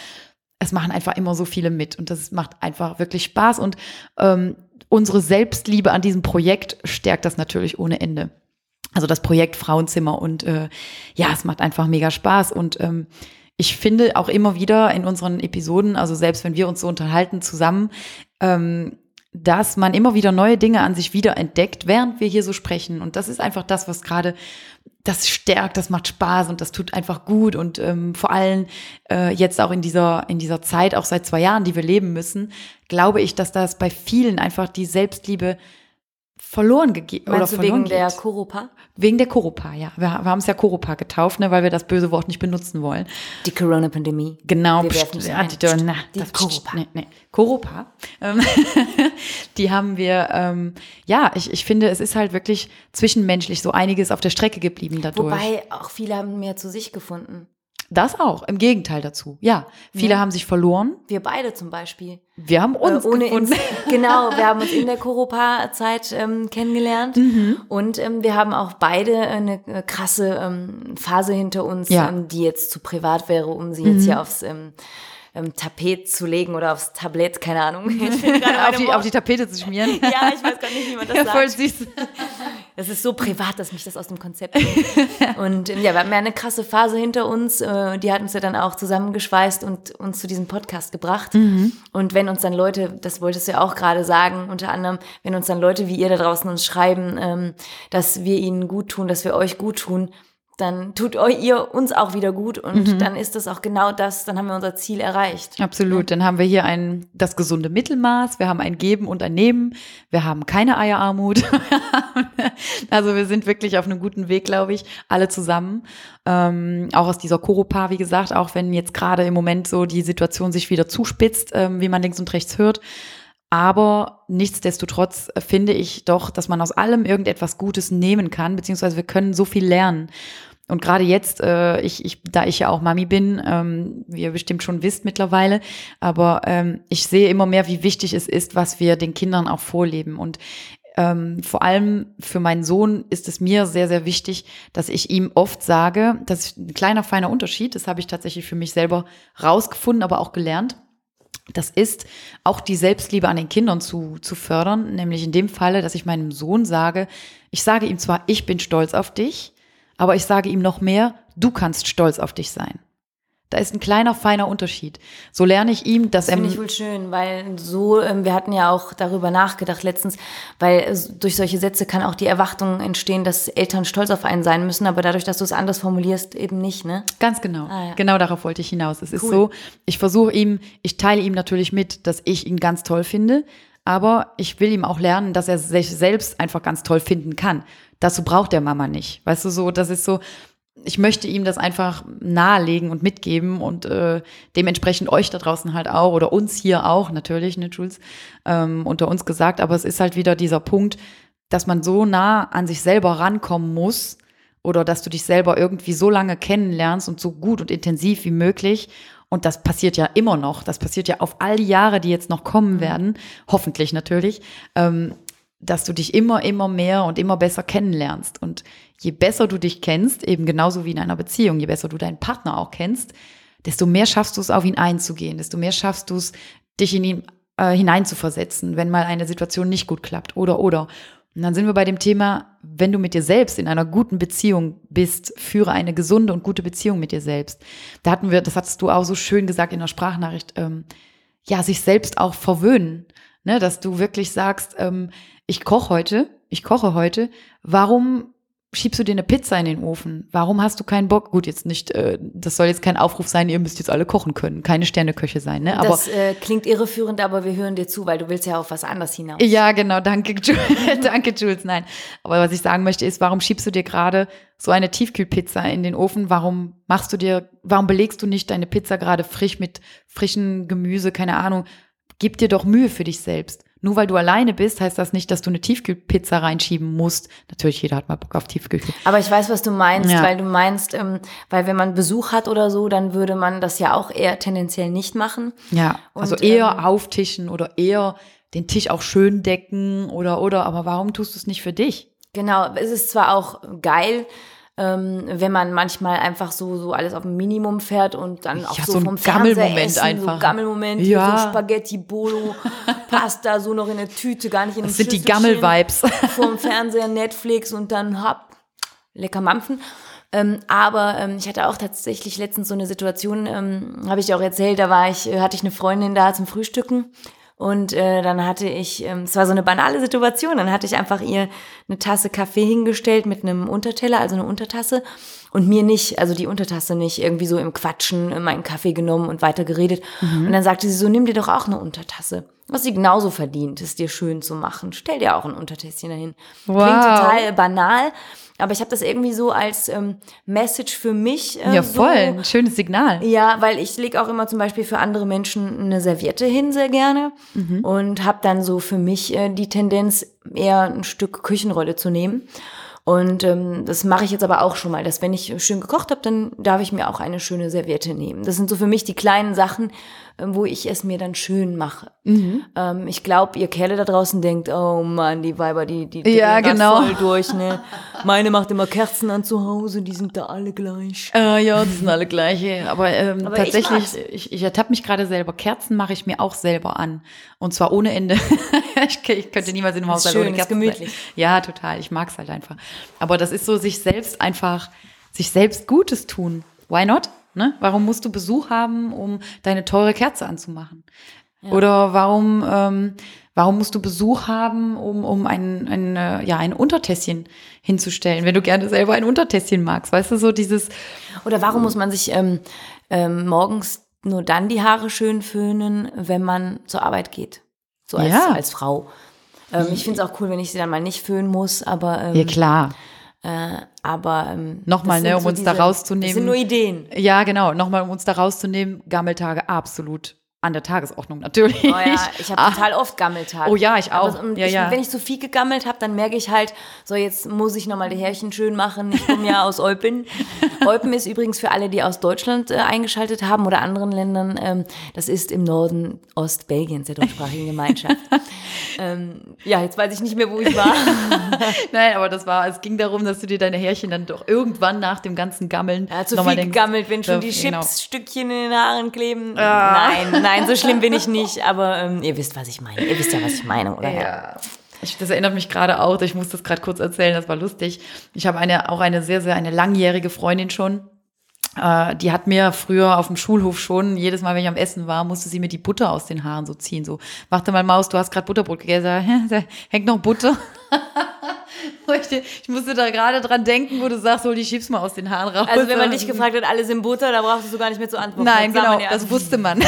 es machen einfach immer so viele mit und das macht einfach wirklich Spaß und ähm, unsere Selbstliebe an diesem Projekt stärkt das natürlich ohne Ende. Also das Projekt Frauenzimmer und äh, ja, es macht einfach mega Spaß und ähm, ich finde auch immer wieder in unseren Episoden, also selbst wenn wir uns so unterhalten zusammen, ähm, dass man immer wieder neue Dinge an sich wieder entdeckt, während wir hier so sprechen. Und das ist einfach das, was gerade das stärkt, das macht Spaß und das tut einfach gut. Und ähm, vor allem äh, jetzt auch in dieser, in dieser Zeit, auch seit zwei Jahren, die wir leben müssen, glaube ich, dass das bei vielen einfach die Selbstliebe verloren gegeben oder verloren wegen der geht. Koropa? Wegen der Koropa, ja. Wir, wir haben es ja Koropa getauft, ne, weil wir das böse Wort nicht benutzen wollen. Die Corona-Pandemie. Genau, Wir pst, ja, ein. die, Pst, na, die das- Koropa. Nee, nee. Koropa. Ähm, die haben wir, ähm, ja, ich, ich finde, es ist halt wirklich zwischenmenschlich so einiges auf der Strecke geblieben dadurch. Wobei auch viele haben mehr zu sich gefunden. Das auch, im Gegenteil dazu. Ja, viele Ja. haben sich verloren. Wir beide zum Beispiel. Wir haben uns äh, ohne gefunden. ins, genau, wir haben uns in der Koropa-Zeit ähm, kennengelernt Mhm. und ähm, wir haben auch beide eine äh, krasse ähm, Phase hinter uns, Ja. ähm, die jetzt zu privat wäre, um sie jetzt hier aufs ähm, Tapet zu legen oder aufs Tablett, keine Ahnung. auf, die, auf die Tapete zu schmieren. ja, ich weiß gar nicht, wie man das ja, sagt. Voll süß. Das ist so privat, dass mich das aus dem Konzept bringt. Und ähm, ja, wir haben ja eine krasse Phase hinter uns. Äh, die hat uns ja dann auch zusammengeschweißt und uns zu diesem Podcast gebracht. Mhm. Und wenn uns dann Leute, das wolltest du ja auch gerade sagen, unter anderem, wenn uns dann Leute wie ihr da draußen uns schreiben, ähm, dass wir ihnen gut tun, dass wir euch gut tun, dann tut ihr uns auch wieder gut und Mhm. dann ist das auch genau das, dann haben wir unser Ziel erreicht. Absolut. Dann haben wir hier ein, das gesunde Mittelmaß. Wir haben ein Geben und ein Nehmen. Wir haben keine Eierarmut. also wir sind wirklich auf einem guten Weg, glaube ich, alle zusammen. Ähm, auch aus dieser Koropa, wie gesagt, auch wenn jetzt gerade im Moment so die Situation sich wieder zuspitzt, ähm, wie man links und rechts hört. Aber nichtsdestotrotz finde ich doch, dass man aus allem irgendetwas Gutes nehmen kann, beziehungsweise wir können so viel lernen. Und gerade jetzt, äh, ich, ich, da ich ja auch Mami bin, ähm, wie ihr bestimmt schon wisst mittlerweile, aber ähm, ich sehe immer mehr, wie wichtig es ist, was wir den Kindern auch vorleben. Und ähm, vor allem für meinen Sohn ist es mir sehr, sehr wichtig, dass ich ihm oft sage, das ist ein kleiner, feiner Unterschied, das habe ich tatsächlich für mich selber rausgefunden, aber auch gelernt. Das ist auch die Selbstliebe an den Kindern zu, zu fördern, nämlich in dem Falle, dass ich meinem Sohn sage, ich sage ihm zwar, ich bin stolz auf dich, aber ich sage ihm noch mehr, du kannst stolz auf dich sein. Da ist ein kleiner, feiner Unterschied. So lerne ich ihm, dass Das er finde ich wohl schön, weil so, ähm, wir hatten ja auch darüber nachgedacht letztens, weil äh, durch solche Sätze kann auch die Erwartung entstehen, dass Eltern stolz auf einen sein müssen, aber dadurch, dass du es anders formulierst, eben nicht, ne? Ganz genau. Ah, ja. Genau darauf wollte ich hinaus. Es ist Cool. so, ich versuche ihm, ich teile ihm natürlich mit, dass ich ihn ganz toll finde, aber ich will ihm auch lernen, dass er sich selbst einfach ganz toll finden kann. Dazu braucht der Mama nicht. Weißt du, so, das ist so, ich möchte ihm das einfach nahelegen und mitgeben und äh, dementsprechend euch da draußen halt auch oder uns hier auch natürlich, ne, Jules, ähm, unter uns gesagt, aber es ist halt wieder dieser Punkt, dass man so nah an sich selber rankommen muss oder dass du dich selber irgendwie so lange kennenlernst und so gut und intensiv wie möglich. Und das passiert ja immer noch. Das passiert ja auf all die Jahre, die jetzt noch kommen werden, hoffentlich natürlich, ähm, dass du dich immer, immer mehr und immer besser kennenlernst. Und je besser du dich kennst, eben genauso wie in einer Beziehung, je besser du deinen Partner auch kennst, desto mehr schaffst du es, auf ihn einzugehen, desto mehr schaffst du es, dich in ihn äh, hineinzuversetzen, wenn mal eine Situation nicht gut klappt oder oder. Und dann sind wir bei dem Thema, wenn du mit dir selbst in einer guten Beziehung bist, führe eine gesunde und gute Beziehung mit dir selbst. Da hatten wir, das hattest du auch so schön gesagt in der Sprachnachricht, ähm, ja, sich selbst auch verwöhnen. Ne, dass du wirklich sagst, ähm, ich koche heute, ich koche heute, warum schiebst du dir eine Pizza in den Ofen? Warum hast du keinen Bock? Gut, jetzt nicht, äh, das soll jetzt kein Aufruf sein, ihr müsst jetzt alle kochen können, keine Sterneköche sein, ne? Aber das äh, klingt irreführend, aber wir hören dir zu, weil du willst ja auf was anderes hinaus. ja, genau, danke, Jules. danke, Jules. Nein. Aber was ich sagen möchte, ist, warum schiebst du dir gerade so eine Tiefkühlpizza in den Ofen? Warum machst du dir, warum belegst du nicht deine Pizza gerade frisch mit frischen Gemüse, keine Ahnung? Gib dir doch Mühe für dich selbst. Nur weil du alleine bist, heißt das nicht, dass du eine Tiefkühlpizza reinschieben musst. Natürlich, jeder hat mal Bock auf Tiefkühl. Aber ich weiß, was du meinst, Ja. weil du meinst, ähm, weil wenn man Besuch hat oder so, dann würde man das ja auch eher tendenziell nicht machen. Ja, also Und, eher ähm, auftischen oder eher den Tisch auch schön decken oder, oder, aber warum tust du es nicht für dich? Genau, es ist zwar auch geil, ähm, wenn man manchmal einfach so, so alles auf ein Minimum fährt und dann auch Ja, so, so vom Fernseher Gammelmoment essen, einfach. so Gammelmoment, Ja. so Spaghetti, Bolo, Pasta, so noch in der Tüte, gar nicht in Das sind die. Gammel-Vibes. vorm Fernseher, Netflix und dann hopp, lecker mampfen. Ähm, aber ähm, ich hatte auch tatsächlich letztens so eine Situation, ähm, habe ich dir auch erzählt, da war ich, äh, hatte ich eine Freundin da zum Frühstücken und äh, dann hatte ich, ähm, es war so eine banale Situation, dann hatte ich einfach ihr eine Tasse Kaffee hingestellt mit einem Unterteller, also eine Untertasse und mir nicht, also die Untertasse nicht, irgendwie so im Quatschen meinen Kaffee genommen und weiter geredet. Und dann sagte sie so, nimm dir doch auch eine Untertasse. Was sie genauso verdient, es dir schön zu machen. Stell dir auch ein Untertässchen dahin. Klingt Wow. total banal, aber ich habe das irgendwie so als ähm, Message für mich. Äh, Ja, so, voll. Ein schönes Signal. ja, weil ich lege auch immer zum Beispiel für andere Menschen eine Serviette hin, sehr gerne. Und habe dann so für mich äh, die Tendenz, eher ein Stück Küchenrolle zu nehmen. Und ähm, das mache ich jetzt aber auch schon mal, dass wenn ich schön gekocht habe, dann darf ich mir auch eine schöne Serviette nehmen. Das sind so für mich die kleinen Sachen, ähm, wo ich es mir dann schön mache. Mhm. Ähm, ich glaube, ihr Kerle da draußen denkt, oh Mann, die Weiber, die, die, die Ja, genau. voll durch, ne? Meine macht immer Kerzen an zu Hause, die sind da alle gleich. Äh, ja, die sind alle gleiche. Aber, ähm, Aber ich tatsächlich, mag's. ich, ich, ertappe mich gerade selber. Kerzen mache ich mir auch selber an. Und zwar ohne Ende. ich, ich könnte niemals in einem Ist Haushalt schön, ohne ist Kerzen gemütlich. sein. Ja, total. Ich mag's halt einfach. Aber das ist so, sich selbst einfach, sich selbst Gutes tun. Why not? Ne? Warum musst du Besuch haben, um deine teure Kerze anzumachen? Oder warum, ähm, warum musst du Besuch haben, um, um ein, ein, äh, ja, ein Untertässchen hinzustellen, wenn du gerne selber ein Untertässchen magst? Weißt du, so dieses, Oder warum muss man sich ähm, ähm, morgens nur dann die Haare schön föhnen, wenn man zur Arbeit geht? So als, Ja. als Frau. Ähm, ich finde es auch cool, wenn ich sie dann mal nicht föhnen muss, aber, ähm, ja klar. Äh, aber ähm, Nochmal, ne, um uns da rauszunehmen. Das sind nur Ideen. Ja, genau. Nochmal, um uns da rauszunehmen, Gammeltage absolut an der Tagesordnung natürlich. Oh ja, ich habe Ah, total oft Gammeltage. Oh ja, ich auch. Aber, ähm, Ja, ich, ja. Wenn ich zu viel gegammelt habe, dann merke ich halt, so jetzt muss ich nochmal die Härchen schön machen. Ich komme ja aus Eupen. Eupen ist übrigens für alle, die aus Deutschland äh, eingeschaltet haben oder anderen Ländern, ähm, das ist im Norden Ostbelgiens, der deutschsprachigen Gemeinschaft. ähm, ja, jetzt weiß ich nicht mehr, wo ich war. Nein, aber das war, es ging darum, dass du dir deine Härchen dann doch irgendwann nach dem ganzen Gammeln Ja, zu viel denkst, gegammelt, wenn schon die genau. Chips-Stückchen in den Haaren kleben. Ah. Nein, nein, so schlimm bin ich nicht, aber ähm, ihr wisst, was ich meine. Ihr wisst ja, was ich meine, oder? Ja. Ich, das erinnert mich gerade auch, ich muss das gerade kurz erzählen, das war lustig. Ich habe eine, auch eine sehr, sehr, eine langjährige Freundin schon. Äh, die hat mir früher auf dem Schulhof schon, jedes Mal, wenn ich am Essen war, musste sie mir die Butter aus den Haaren so ziehen. So, warte mal, Maus, du hast gerade Butterbrot gegessen. Da hängt noch Butter. Ich, musste da gerade dran denken, wo du sagst, hol die Chips mal aus den Haaren raus. Also wenn man dich gefragt hat, alle sind Butter, da brauchst du gar nicht mehr zu antworten. Nein, Das genau, das wusste man.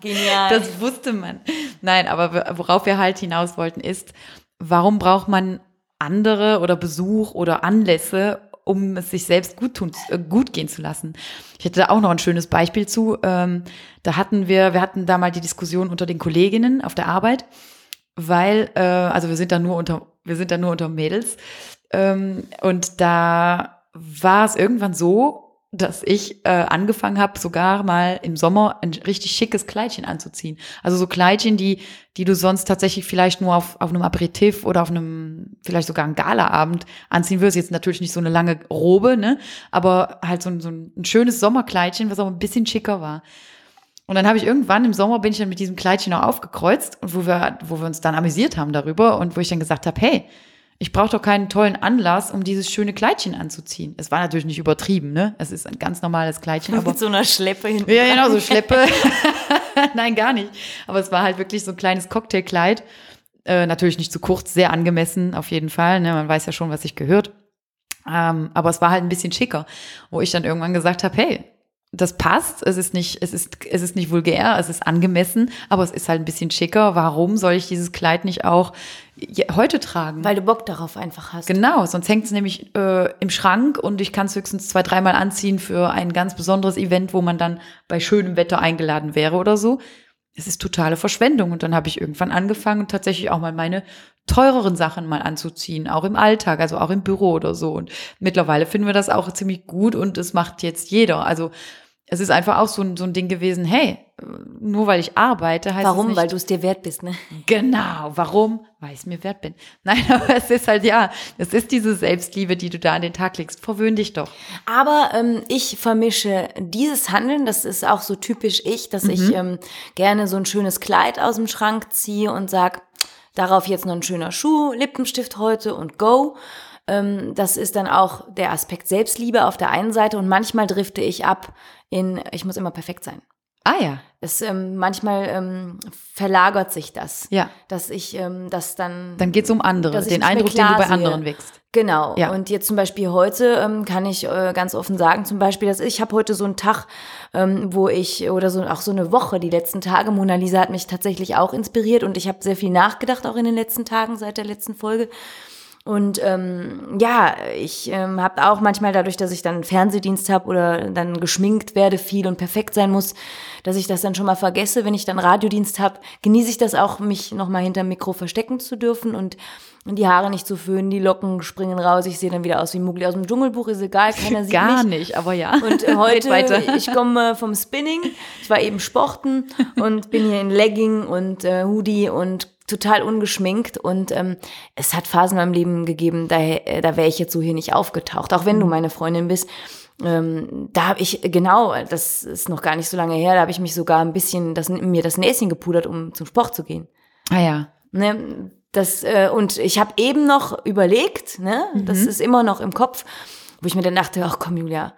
Genial. Das wusste man. Nein, aber worauf wir halt hinaus wollten ist, warum braucht man andere oder Besuch oder Anlässe, um es sich selbst gut, tun, äh, gut gehen zu lassen? Ich hätte da auch noch ein schönes Beispiel zu. Ähm, da hatten wir, wir hatten da mal die Diskussion unter den Kolleginnen auf der Arbeit, weil, äh, also wir sind da nur unter, wir sind da nur unter Mädels. Ähm, und da war es irgendwann so, dass ich äh, angefangen habe, sogar mal im Sommer ein richtig schickes Kleidchen anzuziehen. Also so Kleidchen, die, die du sonst tatsächlich vielleicht nur auf, auf einem Aperitif oder auf einem, vielleicht sogar einem Galaabend anziehen würdest. Jetzt natürlich nicht so eine lange Robe, ne? Aber halt so ein, so ein schönes Sommerkleidchen, was auch ein bisschen schicker war. Und dann habe ich irgendwann im Sommer bin ich dann mit diesem Kleidchen auch aufgekreuzt wo wir, wo wir uns dann amüsiert haben darüber und wo ich dann gesagt habe, hey, ich brauche doch keinen tollen Anlass, um dieses schöne Kleidchen anzuziehen. Es war natürlich nicht übertrieben, ne? Es ist ein ganz normales Kleidchen, aber mit so einer Schleppe hinten. ja, genau, so Schleppe. Nein, gar nicht. Aber es war halt wirklich so ein kleines Cocktailkleid. Äh, natürlich nicht zu kurz, sehr angemessen auf jeden Fall. Ne? Man weiß ja schon, was sich gehört. Ähm, aber es war halt ein bisschen schicker, wo ich dann irgendwann gesagt habe, hey, das passt, es ist nicht, es ist, es ist nicht vulgär, es ist angemessen, aber es ist halt ein bisschen schicker. Warum soll ich dieses Kleid nicht auch heute tragen? Weil du Bock darauf einfach hast. Genau, sonst hängt es nämlich äh, im Schrank und ich kann es höchstens zwei, dreimal anziehen für ein ganz besonderes Event, wo man dann bei schönem Wetter eingeladen wäre oder so. Es ist totale Verschwendung. Und dann habe ich irgendwann angefangen, tatsächlich auch mal meine teureren Sachen mal anzuziehen, auch im Alltag, also auch im Büro oder so. Und mittlerweile finden wir das auch ziemlich gut und es macht jetzt jeder. Also es ist einfach auch so ein, so ein Ding gewesen, hey, nur weil ich arbeite, heißt es Warum? nicht, Weil du es dir wert bist, ne? Genau, warum? Weil ich es mir wert bin. Nein, aber es ist halt, ja, es ist diese Selbstliebe, die du da an den Tag legst. Verwöhn dich doch. Aber ähm, ich vermische dieses Handeln, das ist auch so typisch ich, dass ich ähm, gerne so ein schönes Kleid aus dem Schrank ziehe und sag, darauf jetzt noch ein schöner Schuh, Lippenstift heute und go. Ähm, das ist dann auch der Aspekt Selbstliebe auf der einen Seite und manchmal drifte ich ab in, ich muss immer perfekt sein. Ah ja, Es, ähm, manchmal ähm, verlagert sich das, ja. dass ich ähm, das dann Dann geht's um andere, den Eindruck, den du bei sehe. anderen wächst. Genau. Ja. Und jetzt zum Beispiel heute ähm, kann ich äh, ganz offen sagen, zum Beispiel, dass ich habe heute so einen Tag, ähm, wo ich oder so auch so eine Woche, die letzten Tage. Mona Lisa hat mich tatsächlich auch inspiriert und ich habe sehr viel nachgedacht auch in den letzten Tagen seit der letzten Folge. Und ähm, ja, ich ähm, habe auch manchmal dadurch, dass ich dann Fernsehdienst habe oder dann geschminkt werde viel und perfekt sein muss, dass ich das dann schon mal vergesse. Wenn ich dann Radiodienst habe, genieße ich das auch, mich nochmal hinterm Mikro verstecken zu dürfen und die Haare nicht zu föhnen, die Locken springen raus, ich sehe dann wieder aus wie Mugli aus dem Dschungelbuch, ist egal, keiner sieht Gar mich. nicht, aber ja. Und äh, heute, ich komme vom Spinning, ich war eben Sporten und bin hier in Legging und äh, Hoodie und total ungeschminkt und ähm, es hat Phasen in meinem Leben gegeben, da, äh, da wäre ich jetzt so hier nicht aufgetaucht, auch wenn du meine Freundin bist. Ähm, da habe ich genau, das ist noch gar nicht so lange her, da habe ich mich sogar ein bisschen das, mir das Näschen gepudert, um zum Sport zu gehen. Ah ja. Ne, das, äh, und ich habe eben noch überlegt, ne, Mhm. das ist immer noch im Kopf, wo ich mir dann dachte, ach komm, Julia,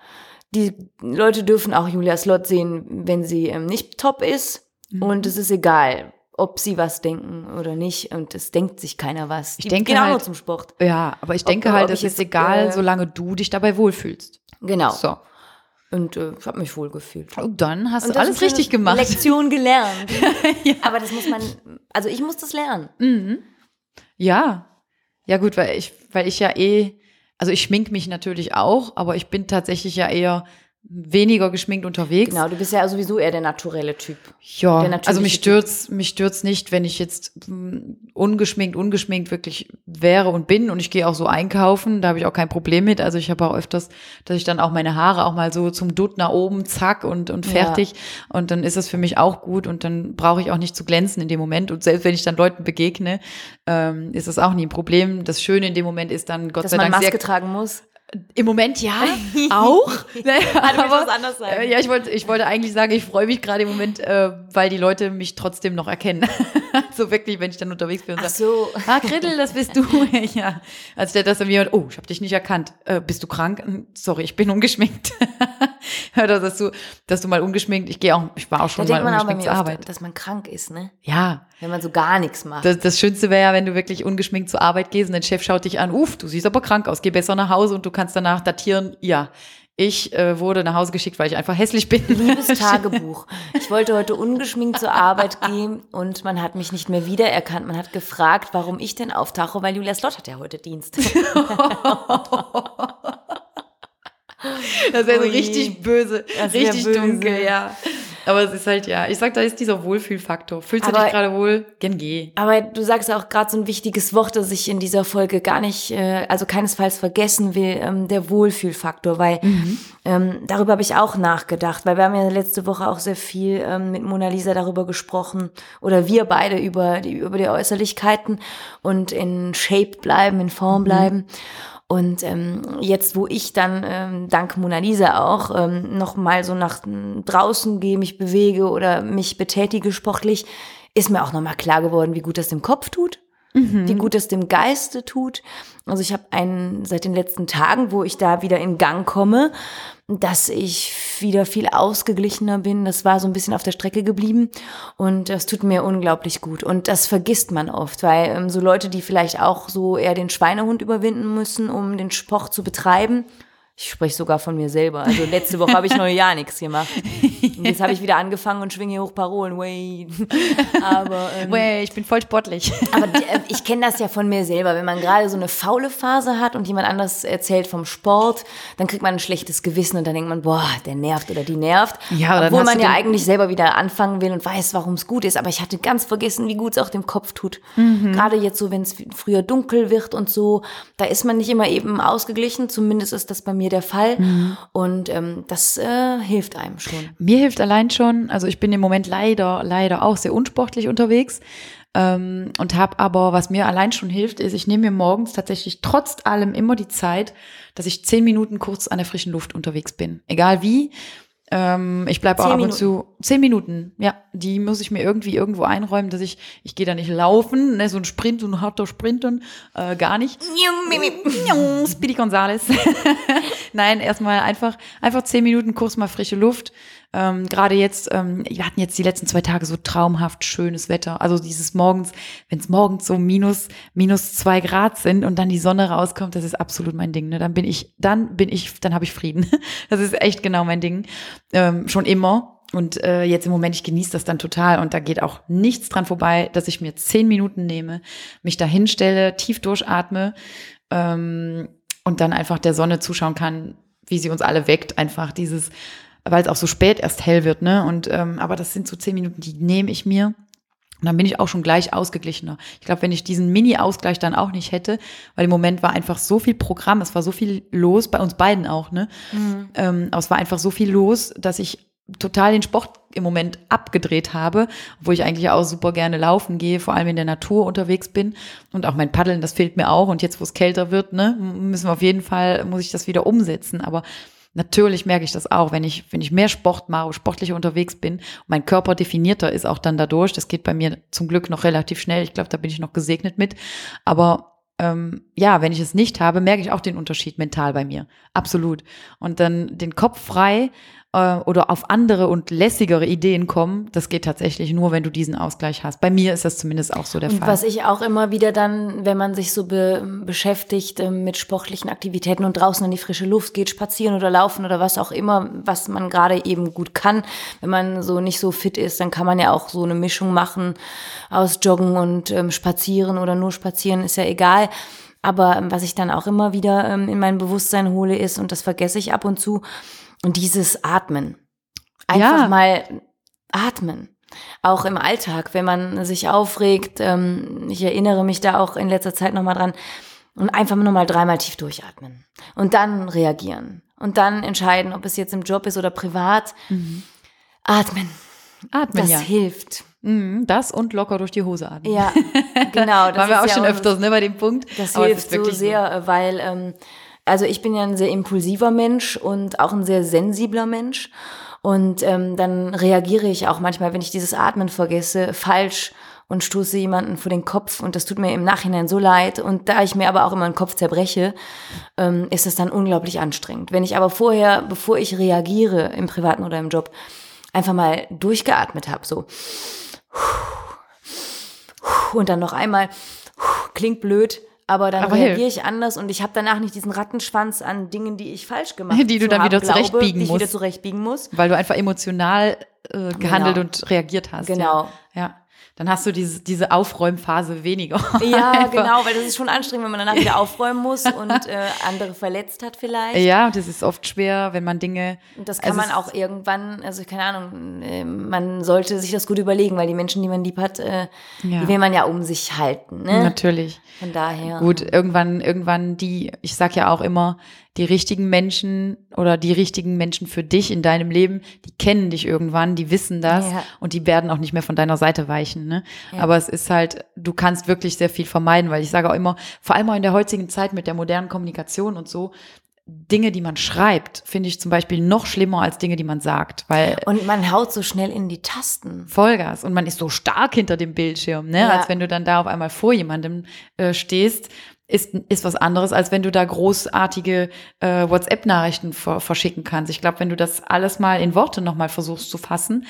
die Leute dürfen auch Julia Slot sehen, wenn sie ähm, nicht top ist. Mhm. Und es ist egal, ob sie was denken oder nicht. Und es denkt sich keiner was. Ich Die denke gehen auch halt- nur zum Sport. Ja, aber ich denke ob halt, es ist egal, äh, solange du dich dabei wohlfühlst. Genau. So. Und äh, ich habe mich wohl gefühlt. Oh, dann hast Und du alles richtig gemacht. Lektion gelernt. Aber das muss man, also ich muss das lernen. Mhm. Ja. Ja, gut, weil ich, weil ich ja eh, also ich schmink mich natürlich auch, aber ich bin tatsächlich ja eher weniger geschminkt unterwegs. Genau, du bist ja sowieso eher der naturelle Typ. Ja, also mich stört's, mich stört's nicht, wenn ich jetzt mm, ungeschminkt, ungeschminkt wirklich wäre und bin und ich gehe auch so einkaufen, da habe ich auch kein Problem mit. Also ich habe auch öfters, dass ich dann auch meine Haare auch mal so zum Dutt nach oben, zack und, und Ja. fertig. Und dann ist das für mich auch gut und dann brauche ich auch nicht zu glänzen in dem Moment. Und selbst wenn ich dann Leuten begegne, ähm, ist das auch nie ein Problem. Das Schöne in dem Moment ist dann Gott Dass sei man Dank Maske sehr tragen muss. Im Moment ja, auch. Aber, was anderes sagen. äh, ja, ich wollte, ich wollte eigentlich sagen, ich freue mich gerade im Moment, äh, weil die Leute mich trotzdem noch erkennen. so wirklich, wenn ich dann unterwegs bin und Ach sage, so. ah, Kriddel, das bist du. ja. Als der das dann jemand, oh, ich habe dich nicht erkannt. Äh, bist du krank? Hm, Sorry, ich bin ungeschminkt. Oder dass du, dass du mal ungeschminkt, ich gehe auch, ich war auch schon mal ungeschminkt zur oft, Arbeit. dass man krank ist, ne? Ja, Wenn man so gar nichts macht. das, das Schönste wäre ja, wenn du wirklich ungeschminkt zur Arbeit gehst und dein Chef schaut dich an, uff, du siehst aber krank aus, geh besser nach Hause und du kannst danach datieren, ja, ich äh, wurde nach Hause geschickt, weil ich einfach hässlich bin. Liebes Tagebuch. Ich wollte heute ungeschminkt zur Arbeit gehen und man hat mich nicht mehr wiedererkannt. Man hat gefragt, warum ich denn auftauche, weil Julia Slot hat ja heute Dienst. Das wäre so richtig böse, richtig böse. dunkel, ja. Aber es ist halt, ja, ich sag, da ist dieser Wohlfühlfaktor. Fühlst du Aber- dich gerade wohl? Gen geh. Aber du sagst ja auch gerade so ein wichtiges Wort, das ich in dieser Folge gar nicht, äh, also keinesfalls vergessen will, ähm, der Wohlfühlfaktor, weil ähm, darüber habe ich auch nachgedacht, weil wir haben ja letzte Woche auch sehr viel ähm, mit Mona Lisa darüber gesprochen oder wir beide über die, über die Äußerlichkeiten und in Shape bleiben, in Form bleiben. Und ähm, jetzt, wo ich dann ähm, dank Mona Lisa auch ähm, noch mal so nach draußen gehe, mich bewege oder mich betätige sportlich, ist mir auch noch mal klar geworden, wie gut das dem Kopf tut, wie gut das dem Geiste tut. Also ich habe einen seit den letzten Tagen, wo ich da wieder in Gang komme, dass ich wieder viel ausgeglichener bin. Das war so ein bisschen auf der Strecke geblieben und das tut mir unglaublich gut. Und das vergisst man oft, weil ähm, so Leute, die vielleicht auch so eher den Schweinehund überwinden müssen, um den Sport zu betreiben, ich spreche sogar von mir selber. Also letzte Woche habe ich noch ja nichts gemacht. Und jetzt habe ich wieder angefangen und schwinge hier hoch Parolen. Wait. Aber ähm, Well, ich bin voll sportlich. aber äh, ich kenne das ja von mir selber. Wenn man gerade so eine faule Phase hat und jemand anders erzählt vom Sport, dann kriegt man ein schlechtes Gewissen und dann denkt man, boah, der nervt oder die nervt. Ja, Obwohl man ja eigentlich selber wieder anfangen will und weiß, warum es gut ist. Aber ich hatte ganz vergessen, wie gut es auch dem Kopf tut. Mhm. Gerade jetzt so, wenn es früher dunkel wird und so, da ist man nicht immer eben ausgeglichen. Zumindest ist das bei mir der Fall. Mhm. Und ähm, das äh, hilft einem schon. Mir hilft allein schon, also ich bin im Moment leider, leider auch sehr unsportlich unterwegs ähm, und habe aber, was mir allein schon hilft, ist, ich nehme mir morgens tatsächlich trotz allem immer die Zeit, dass ich zehn Minuten kurz an der frischen Luft unterwegs bin. Egal wie. Ähm, ich bleibe auch ab und Minuten? zu zehn Minuten, ja, die muss ich mir irgendwie irgendwo einräumen, dass ich, ich gehe da nicht laufen, ne, so ein Sprint, so ein harter Sprint und äh, gar nicht. Speedy Gonzales. Nein, erstmal einfach, einfach zehn Minuten kurz mal frische Luft. Ähm, Gerade jetzt, ähm, wir hatten jetzt die letzten zwei Tage so traumhaft schönes Wetter. Also dieses morgens, wenn es morgens so minus, minus zwei Grad sind und dann die Sonne rauskommt, das ist absolut mein Ding. Ne? Dann bin ich, dann bin ich, dann habe ich Frieden. Das ist echt genau mein Ding. Ähm, schon immer. Und äh, jetzt im Moment, ich genieße das dann total und da geht auch nichts dran vorbei, dass ich mir zehn Minuten nehme, mich da hinstelle, tief durchatme, ähm, und dann einfach der Sonne zuschauen kann, wie sie uns alle weckt. Einfach dieses, weil es auch so spät erst hell wird, ne? Und ähm, aber das sind so zehn Minuten, die nehme ich mir. Und dann bin ich auch schon gleich ausgeglichener. Ich glaube, wenn ich diesen Mini-Ausgleich dann auch nicht hätte, weil im Moment war einfach so viel Programm, es war so viel los, bei uns beiden auch, ne? Mhm. Ähm, aber es war einfach so viel los, dass ich total den Sport im Moment abgedreht habe, wo ich eigentlich auch super gerne laufen gehe, vor allem in der Natur unterwegs bin und auch mein Paddeln, das fehlt mir auch und jetzt, wo es kälter wird, ne, müssen wir auf jeden Fall, muss ich das wieder umsetzen, aber Natürlich merke ich das auch, wenn ich, wenn ich mehr Sport mache, sportlicher unterwegs bin, mein Körper definierter ist auch dann dadurch. Das geht bei mir zum Glück noch relativ schnell. Ich glaube, da bin ich noch gesegnet mit. Aber ähm, ja, wenn ich es nicht habe, merke ich auch den Unterschied mental bei mir. Absolut. Und dann den Kopf frei äh, oder auf andere und lässigere Ideen kommen, das geht tatsächlich nur, wenn du diesen Ausgleich hast. Bei mir ist das zumindest auch so der und Fall. Was ich auch immer wieder dann, wenn man sich so be beschäftigt äh, mit sportlichen Aktivitäten und draußen in die frische Luft geht, spazieren oder laufen oder was auch immer, was man gerade eben gut kann. Wenn man so nicht so fit ist, dann kann man ja auch so eine Mischung machen aus Joggen und ähm, Spazieren oder nur Spazieren, ist ja egal. Aber ähm, was ich dann auch immer wieder ähm, in mein Bewusstsein hole, ist, und das vergesse ich ab und zu, und dieses Atmen. Einfach ja. mal atmen. Auch im Alltag, wenn man sich aufregt. Ähm, ich erinnere mich da auch in letzter Zeit nochmal dran. Und einfach nochmal dreimal tief durchatmen. Und dann reagieren. Und dann entscheiden, ob es jetzt im Job ist oder privat. Mhm. Atmen. Atmen, das ja. hilft. Mhm, das und locker durch die Hose atmen. Ja, genau. Das Waren wir auch ja schon öfters, ne, bei dem Punkt. Das Aber hilft so sehr, so. weil ähm, also ich bin ja ein sehr impulsiver Mensch und auch ein sehr sensibler Mensch. Und ähm, dann reagiere ich auch manchmal, wenn ich dieses Atmen vergesse, falsch und stoße jemanden vor den Kopf und das tut mir im Nachhinein so leid. Und da ich mir aber auch immer den Kopf zerbreche, ähm, ist das dann unglaublich anstrengend. Wenn ich aber vorher, bevor ich reagiere, im Privaten oder im Job, einfach mal durchgeatmet habe, so und dann noch einmal, klingt blöd, aber dann aber reagiere ich anders und ich habe danach nicht diesen Rattenschwanz an Dingen, die ich falsch gemacht habe. Die du dann wieder glaube, zurechtbiegen die musst. wieder zurechtbiegen muss. Weil du einfach emotional äh, gehandelt genau. und reagiert hast. Genau. Ja. ja dann hast du diese, diese Aufräumphase weniger. Ja, genau, weil das ist schon anstrengend, wenn man danach wieder aufräumen muss und äh, andere verletzt hat vielleicht. Ja, das ist oft schwer, wenn man Dinge. Und das kann also man auch irgendwann, also keine Ahnung, äh, man sollte sich das gut überlegen, weil die Menschen, die man lieb hat, äh, ja. die will man ja um sich halten. Ne? Natürlich. Von daher. Gut, irgendwann, irgendwann die, ich sag ja auch immer, die richtigen Menschen oder die richtigen Menschen für dich in deinem Leben, die kennen dich irgendwann, die wissen das ja. und die werden auch nicht mehr von deiner Seite weichen. Ne? Ja. Aber es ist halt, du kannst wirklich sehr viel vermeiden, weil ich sage auch immer, vor allem auch in der heutigen Zeit mit der modernen Kommunikation und so, Dinge, die man schreibt, finde ich zum Beispiel noch schlimmer als Dinge, die man sagt, weil und man haut so schnell in die Tasten. Vollgas und man ist so stark hinter dem Bildschirm, ne, ja. als wenn du dann da auf einmal vor jemandem äh, stehst ist, ist was anderes, als wenn du da großartige äh, WhatsApp-Nachrichten verschicken kannst. Ich glaube, wenn du das alles mal in Worte nochmal versuchst zu fassen,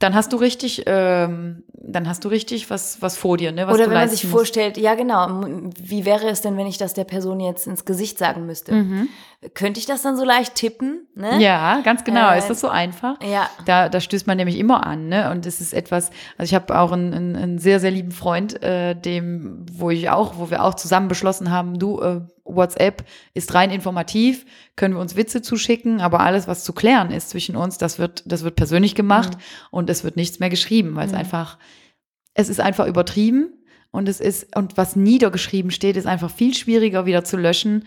dann hast du richtig, ähm, dann hast du richtig was, was vor dir, ne? Was Oder wenn man sich musst. vorstellt, ja genau, wie wäre es denn, wenn ich das der Person jetzt ins Gesicht sagen müsste? Mhm. Könnte ich das dann so leicht tippen? Ne? Ja, ganz genau. Äh, ist das so einfach? Ja. Da, da stößt man nämlich immer an, ne? Und es ist etwas, also ich habe auch einen, einen, einen sehr, sehr lieben Freund, äh, dem, wo ich auch, wo wir auch zusammen beschlossen haben, du, äh, WhatsApp ist rein informativ, können wir uns Witze zuschicken, aber alles, was zu klären ist zwischen uns, das wird, das wird persönlich gemacht mhm. und es wird nichts mehr geschrieben, weil mhm. es einfach, es ist einfach übertrieben und es ist, und was niedergeschrieben steht, ist einfach viel schwieriger wieder zu löschen,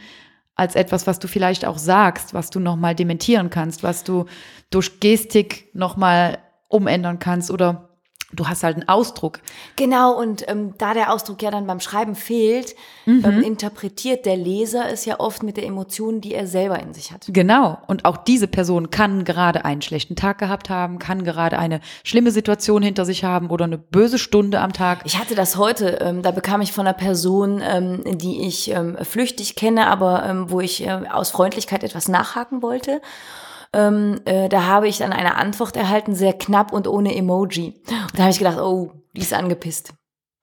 als etwas, was du vielleicht auch sagst, was du nochmal dementieren kannst, was du durch Gestik nochmal umändern kannst oder du hast halt einen Ausdruck. Genau, und ähm, da der Ausdruck ja dann beim Schreiben fehlt, mhm. ähm, interpretiert der Leser es ja oft mit der Emotion, die er selber in sich hat. Genau, und auch diese Person kann gerade einen schlechten Tag gehabt haben, kann gerade eine schlimme Situation hinter sich haben oder eine böse Stunde am Tag. Ich hatte das heute, ähm, da bekam ich von einer Person, ähm, die ich ähm, flüchtig kenne, aber ähm, wo ich äh, aus Freundlichkeit etwas nachhaken wollte. Ähm, äh, da habe ich dann eine Antwort erhalten, sehr knapp und ohne Emoji. Und da habe ich gedacht, oh, die ist angepisst.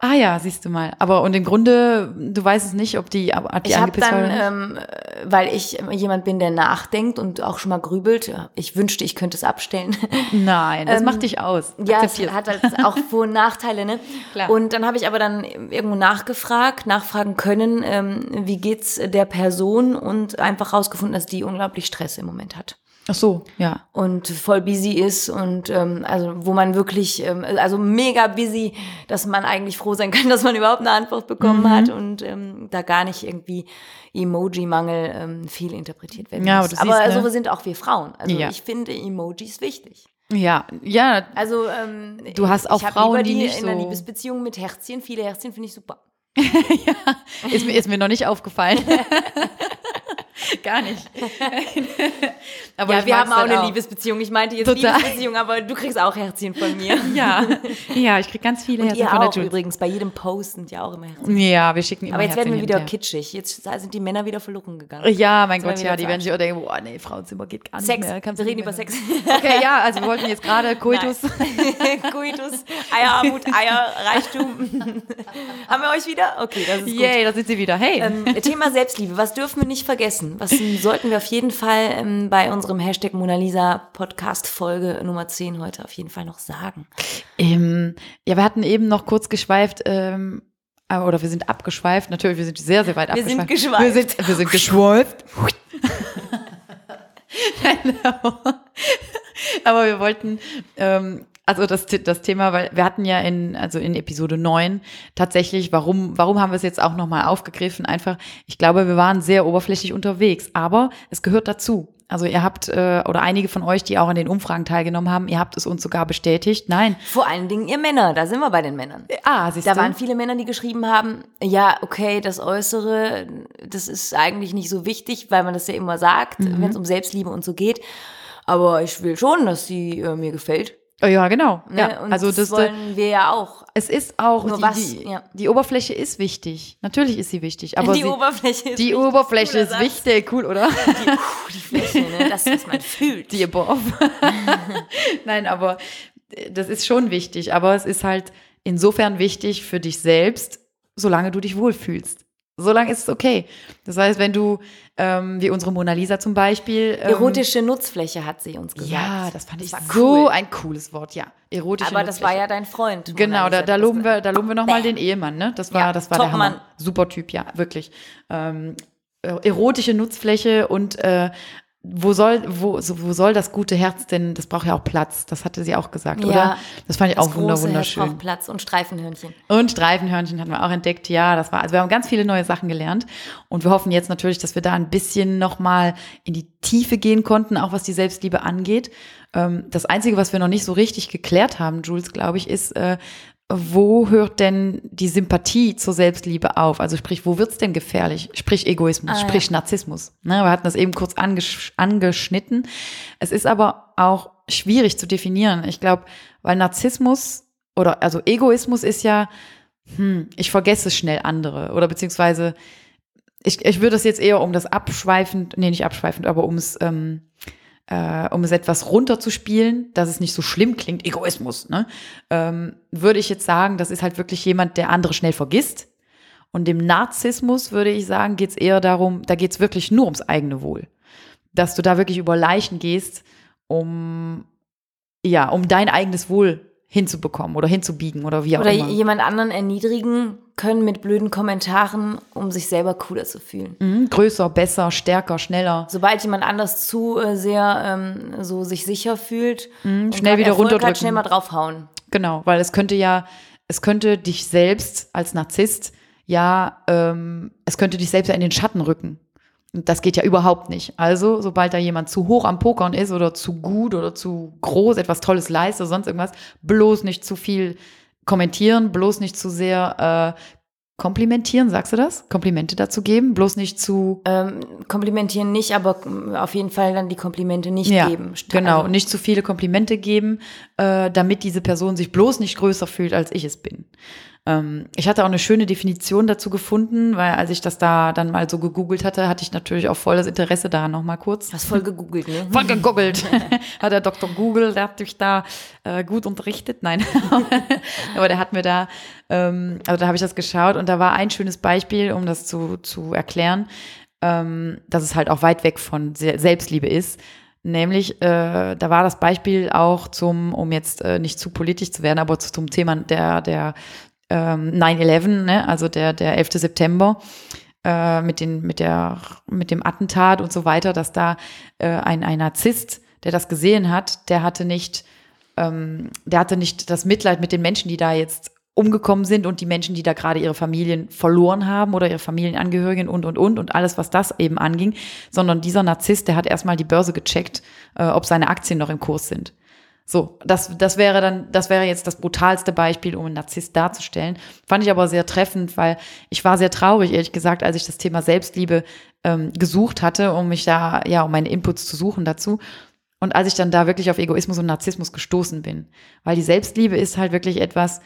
Ah ja, siehst du mal. Aber und im Grunde, du weißt es nicht, ob die, ob die Ich angepisst war dann, oder nicht? ähm, äh, weil ich jemand bin, der nachdenkt und auch schon mal grübelt, ich wünschte, ich könnte es abstellen. Nein, das macht dich aus. ähm, Ja, es hat halt auch Vor- und Nachteile, ne? Klar. Und dann habe ich aber dann irgendwo nachgefragt, nachfragen können, ähm, wie geht's der Person und einfach rausgefunden, dass die unglaublich Stress im Moment hat Ach so, ja. und voll busy ist und ähm, also wo man wirklich ähm, also mega busy, dass man eigentlich froh sein kann, dass man überhaupt eine Antwort bekommen Mhm. hat und ähm, da gar nicht irgendwie Emoji-Mangel ähm, viel interpretiert werden Ja, muss. aber aber so sind auch wir Frauen. Also Ja. ich finde Emojis wichtig. Ja, ja, Also ähm, Du hast auch Frauen, die die nicht in einer so- Liebesbeziehung mit Herzchen, viele Herzchen finde ich super. ist, mir- ist mir noch nicht aufgefallen. Gar nicht. Aber ja, wir haben auch halt eine Liebesbeziehung. Ich meinte jetzt Total. Liebesbeziehung, aber du kriegst auch Herzchen von mir. Ja, ja, ich krieg ganz viele Herzen Ihr von der auch Jules. übrigens. Bei jedem Post sind ja auch immer Herzchen. Ja, wir schicken immer Aber jetzt werden wir Herzchen wieder hinterher. kitschig. Jetzt sind die Männer wieder verloren gegangen. Ja, mein Gott, ja, die werden sich auch denken, boah, nee, Frauenzimmer geht gar nicht Sex. mehr. Kannst Wir du reden über mehr Sex. Okay, ja, also wir wollten jetzt gerade Koitus. Coitus, Eierarmut, Eierreichtum. Haben wir euch wieder? Okay, das ist gut. Yay, da sind sie wieder. Hey. Ähm, Thema Selbstliebe, was dürfen wir nicht vergessen? Was sollten wir auf jeden Fall ähm, bei unserem Hashtag Mona Lisa Podcast Folge Nummer 10 heute auf jeden Fall noch sagen? Ähm, ja, wir hatten eben noch kurz geschweift, ähm, äh, oder wir sind abgeschweift. Natürlich, wir sind sehr, sehr weit Wir sind abgeschweift. geschweift. Wir sind, wir sind geschweift. Nein, aber, aber wir wollten, ähm, also das, das Thema, weil wir hatten ja in, also in Episode 9 tatsächlich, warum, warum haben wir es jetzt auch nochmal aufgegriffen? Einfach, ich glaube, wir waren sehr oberflächlich unterwegs, aber es gehört dazu. Also ihr habt, äh, oder einige von euch, die auch an den Umfragen teilgenommen haben, ihr habt es uns sogar bestätigt. Nein. Vor allen Dingen ihr Männer, da sind wir bei den Männern. Ah, siehst Da du? waren viele Männer, die geschrieben haben, ja, okay, das Äußere, das ist eigentlich nicht so wichtig, weil man das ja immer sagt, Mhm. wenn es um Selbstliebe und so geht. Aber ich will schon, dass sie äh, mir gefällt. Oh, ja, genau. Ne? Ja, und also das, wollen wir ja auch. es ist auch Nur die, was, die, ja. die Oberfläche ist wichtig. Natürlich ist sie wichtig, aber die sie, Oberfläche ist die wichtig. Oberfläche ist wichtig, cool, oder? Die, puh, die Fläche, ne? das, was man fühlt. Die above. Nein, aber das ist schon wichtig, aber es ist halt insofern wichtig für dich selbst, solange du dich wohlfühlst. Solange ist es okay. Das heißt, wenn du, ähm, wie unsere Mona Lisa zum Beispiel. Ähm, Erotische Nutzfläche hat sie uns gesagt. Ja, das fand ich so cool. ein cooles Wort, ja. Erotische Aber das war Nutzfläche. ja dein Freund. Genau, Mona da, Lisa. da Das loben wir, da loben wir nochmal den Ehemann, ne? Das war, Ja, das war der. Hammer. Super Typ, ja, wirklich. Ähm, äh, erotische Nutzfläche und äh, wo soll, wo, wo soll das gute Herz denn, das braucht ja auch Platz, das hatte sie auch gesagt, Ja. oder? Das fand ich Das auch wunder, große Herz wunderschön. braucht Platz und Streifenhörnchen. Und Streifenhörnchen hatten wir auch entdeckt. Ja, das war, also wir haben ganz viele neue Sachen gelernt. Und wir hoffen jetzt natürlich, dass wir da ein bisschen nochmal in die Tiefe gehen konnten, auch was die Selbstliebe angeht. Ähm, das Einzige, was wir noch nicht so richtig geklärt haben, Jules, glaube ich, ist, äh, wo hört denn die Sympathie zur Selbstliebe auf? Also sprich, wo wird's denn gefährlich? Sprich Egoismus, Ah, ja. sprich Narzissmus. Ne, wir hatten das eben kurz angesch angeschnitten. Es ist aber auch schwierig zu definieren. Ich glaube, weil Narzissmus oder also Egoismus ist ja, hm, ich vergesse schnell andere oder beziehungsweise ich, ich würde es jetzt eher um das abschweifend, nee, nicht abschweifend, aber um es, ähm, äh, um es etwas runterzuspielen, dass es nicht so schlimm klingt, Egoismus, ne? Ähm, würde ich jetzt sagen, das ist halt wirklich jemand, der andere schnell vergisst. Und dem Narzissmus würde ich sagen, geht es eher darum, da geht es wirklich nur ums eigene Wohl. Dass du da wirklich über Leichen gehst, um, ja, um dein eigenes Wohl hinzubekommen oder hinzubiegen oder wie auch Oder immer. jemand anderen erniedrigen können mit blöden Kommentaren, um sich selber cooler zu fühlen. Mhm, größer, besser, stärker, schneller. Sobald jemand anders zu äh, sehr ähm, so sich sicher fühlt, Mhm, schnell wieder Erfolg runterdrücken. Hat, schnell mal draufhauen. Genau, weil es könnte ja, es könnte dich selbst als Narzisst ja, ähm, es könnte dich selbst ja in den Schatten rücken. Und das geht ja überhaupt nicht. Also, sobald da jemand zu hoch am Pokern ist oder zu gut oder zu groß, etwas Tolles leistet oder sonst irgendwas, bloß nicht zu viel kommentieren, bloß nicht zu sehr äh, komplimentieren, sagst du das? Komplimente dazu geben, bloß nicht zu Ähm, komplimentieren nicht, aber auf jeden Fall dann die Komplimente nicht ja, geben. Genau, Also, nicht zu viele Komplimente geben, äh, damit diese Person sich bloß nicht größer fühlt, als ich es bin. Ähm, ich hatte auch eine schöne Definition dazu gefunden, weil als ich das da dann mal so gegoogelt hatte, hatte ich natürlich auch voll das Interesse daran noch mal kurz. Hast voll gegoogelt, ne? Voll gegoogelt. hat der Dr. Google, der hat mich da äh, gut unterrichtet. Nein, aber der hat mir da, ähm, also da habe ich das geschaut und da war ein schönes Beispiel, um das zu, zu erklären, ähm, dass es halt auch weit weg von Selbstliebe ist. Nämlich, äh, da war das Beispiel auch zum, um jetzt äh, nicht zu politisch zu werden, aber zum Thema der, der ähm, 9-11, ne? also der, der 11. September äh, mit, den, mit, der, mit dem Attentat und so weiter, dass da äh, ein, ein Narzisst, der das gesehen hat, der hatte nicht, ähm, der hatte nicht das Mitleid mit den Menschen, die da jetzt umgekommen sind und die Menschen, die da gerade ihre Familien verloren haben oder ihre Familienangehörigen und, und, und und alles, was das eben anging, sondern dieser Narzisst, der hat erstmal die Börse gecheckt, äh, ob seine Aktien noch im Kurs sind. So, das, das wäre dann, das wäre jetzt das brutalste Beispiel, um einen Narzisst darzustellen. Fand ich aber sehr treffend, weil ich war sehr traurig, ehrlich gesagt, als ich das Thema Selbstliebe ähm, gesucht hatte, um mich da, ja, um meine Inputs zu suchen dazu. Und als ich dann da wirklich auf Egoismus und Narzissmus gestoßen bin. Weil die Selbstliebe ist halt wirklich etwas,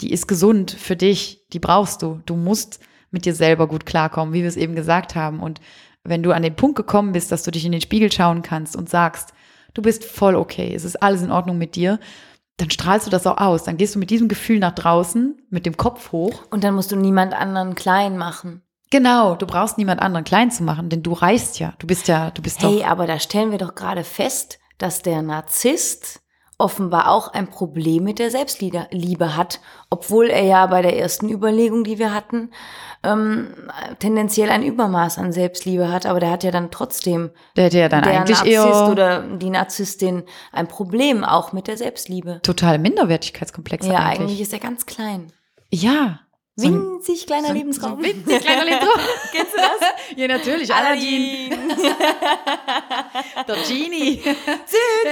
die ist gesund für dich, die brauchst du. Du musst mit dir selber gut klarkommen, wie wir es eben gesagt haben. Und wenn du an den Punkt gekommen bist, dass du dich in den Spiegel schauen kannst und sagst, du bist voll okay, es ist alles in Ordnung mit dir, dann strahlst du das auch aus. Dann gehst du mit diesem Gefühl nach draußen, mit dem Kopf hoch. Und dann musst du niemand anderen klein machen. Genau, du brauchst niemand anderen klein zu machen, denn du reichst ja. Du bist ja, du bist hey, doch. Hey, aber da stellen wir doch gerade fest, dass der Narzisst offenbar auch ein Problem mit der Selbstliebe hat, obwohl er ja bei der ersten Überlegung, die wir hatten, ähm, tendenziell ein Übermaß an Selbstliebe hat, aber der hat ja dann trotzdem der, der dann der eigentlich Narzisst eher oder die Narzisstin ein Problem auch mit der Selbstliebe. Totale Minderwertigkeitskomplexe. Ja, eigentlich. eigentlich ist er ganz klein. Ja. Winzig kleiner so Lebensraum. So winzig kleiner Lebensraum. Kennst du das? Ja, natürlich. Aladdin. Der Genie. 10.000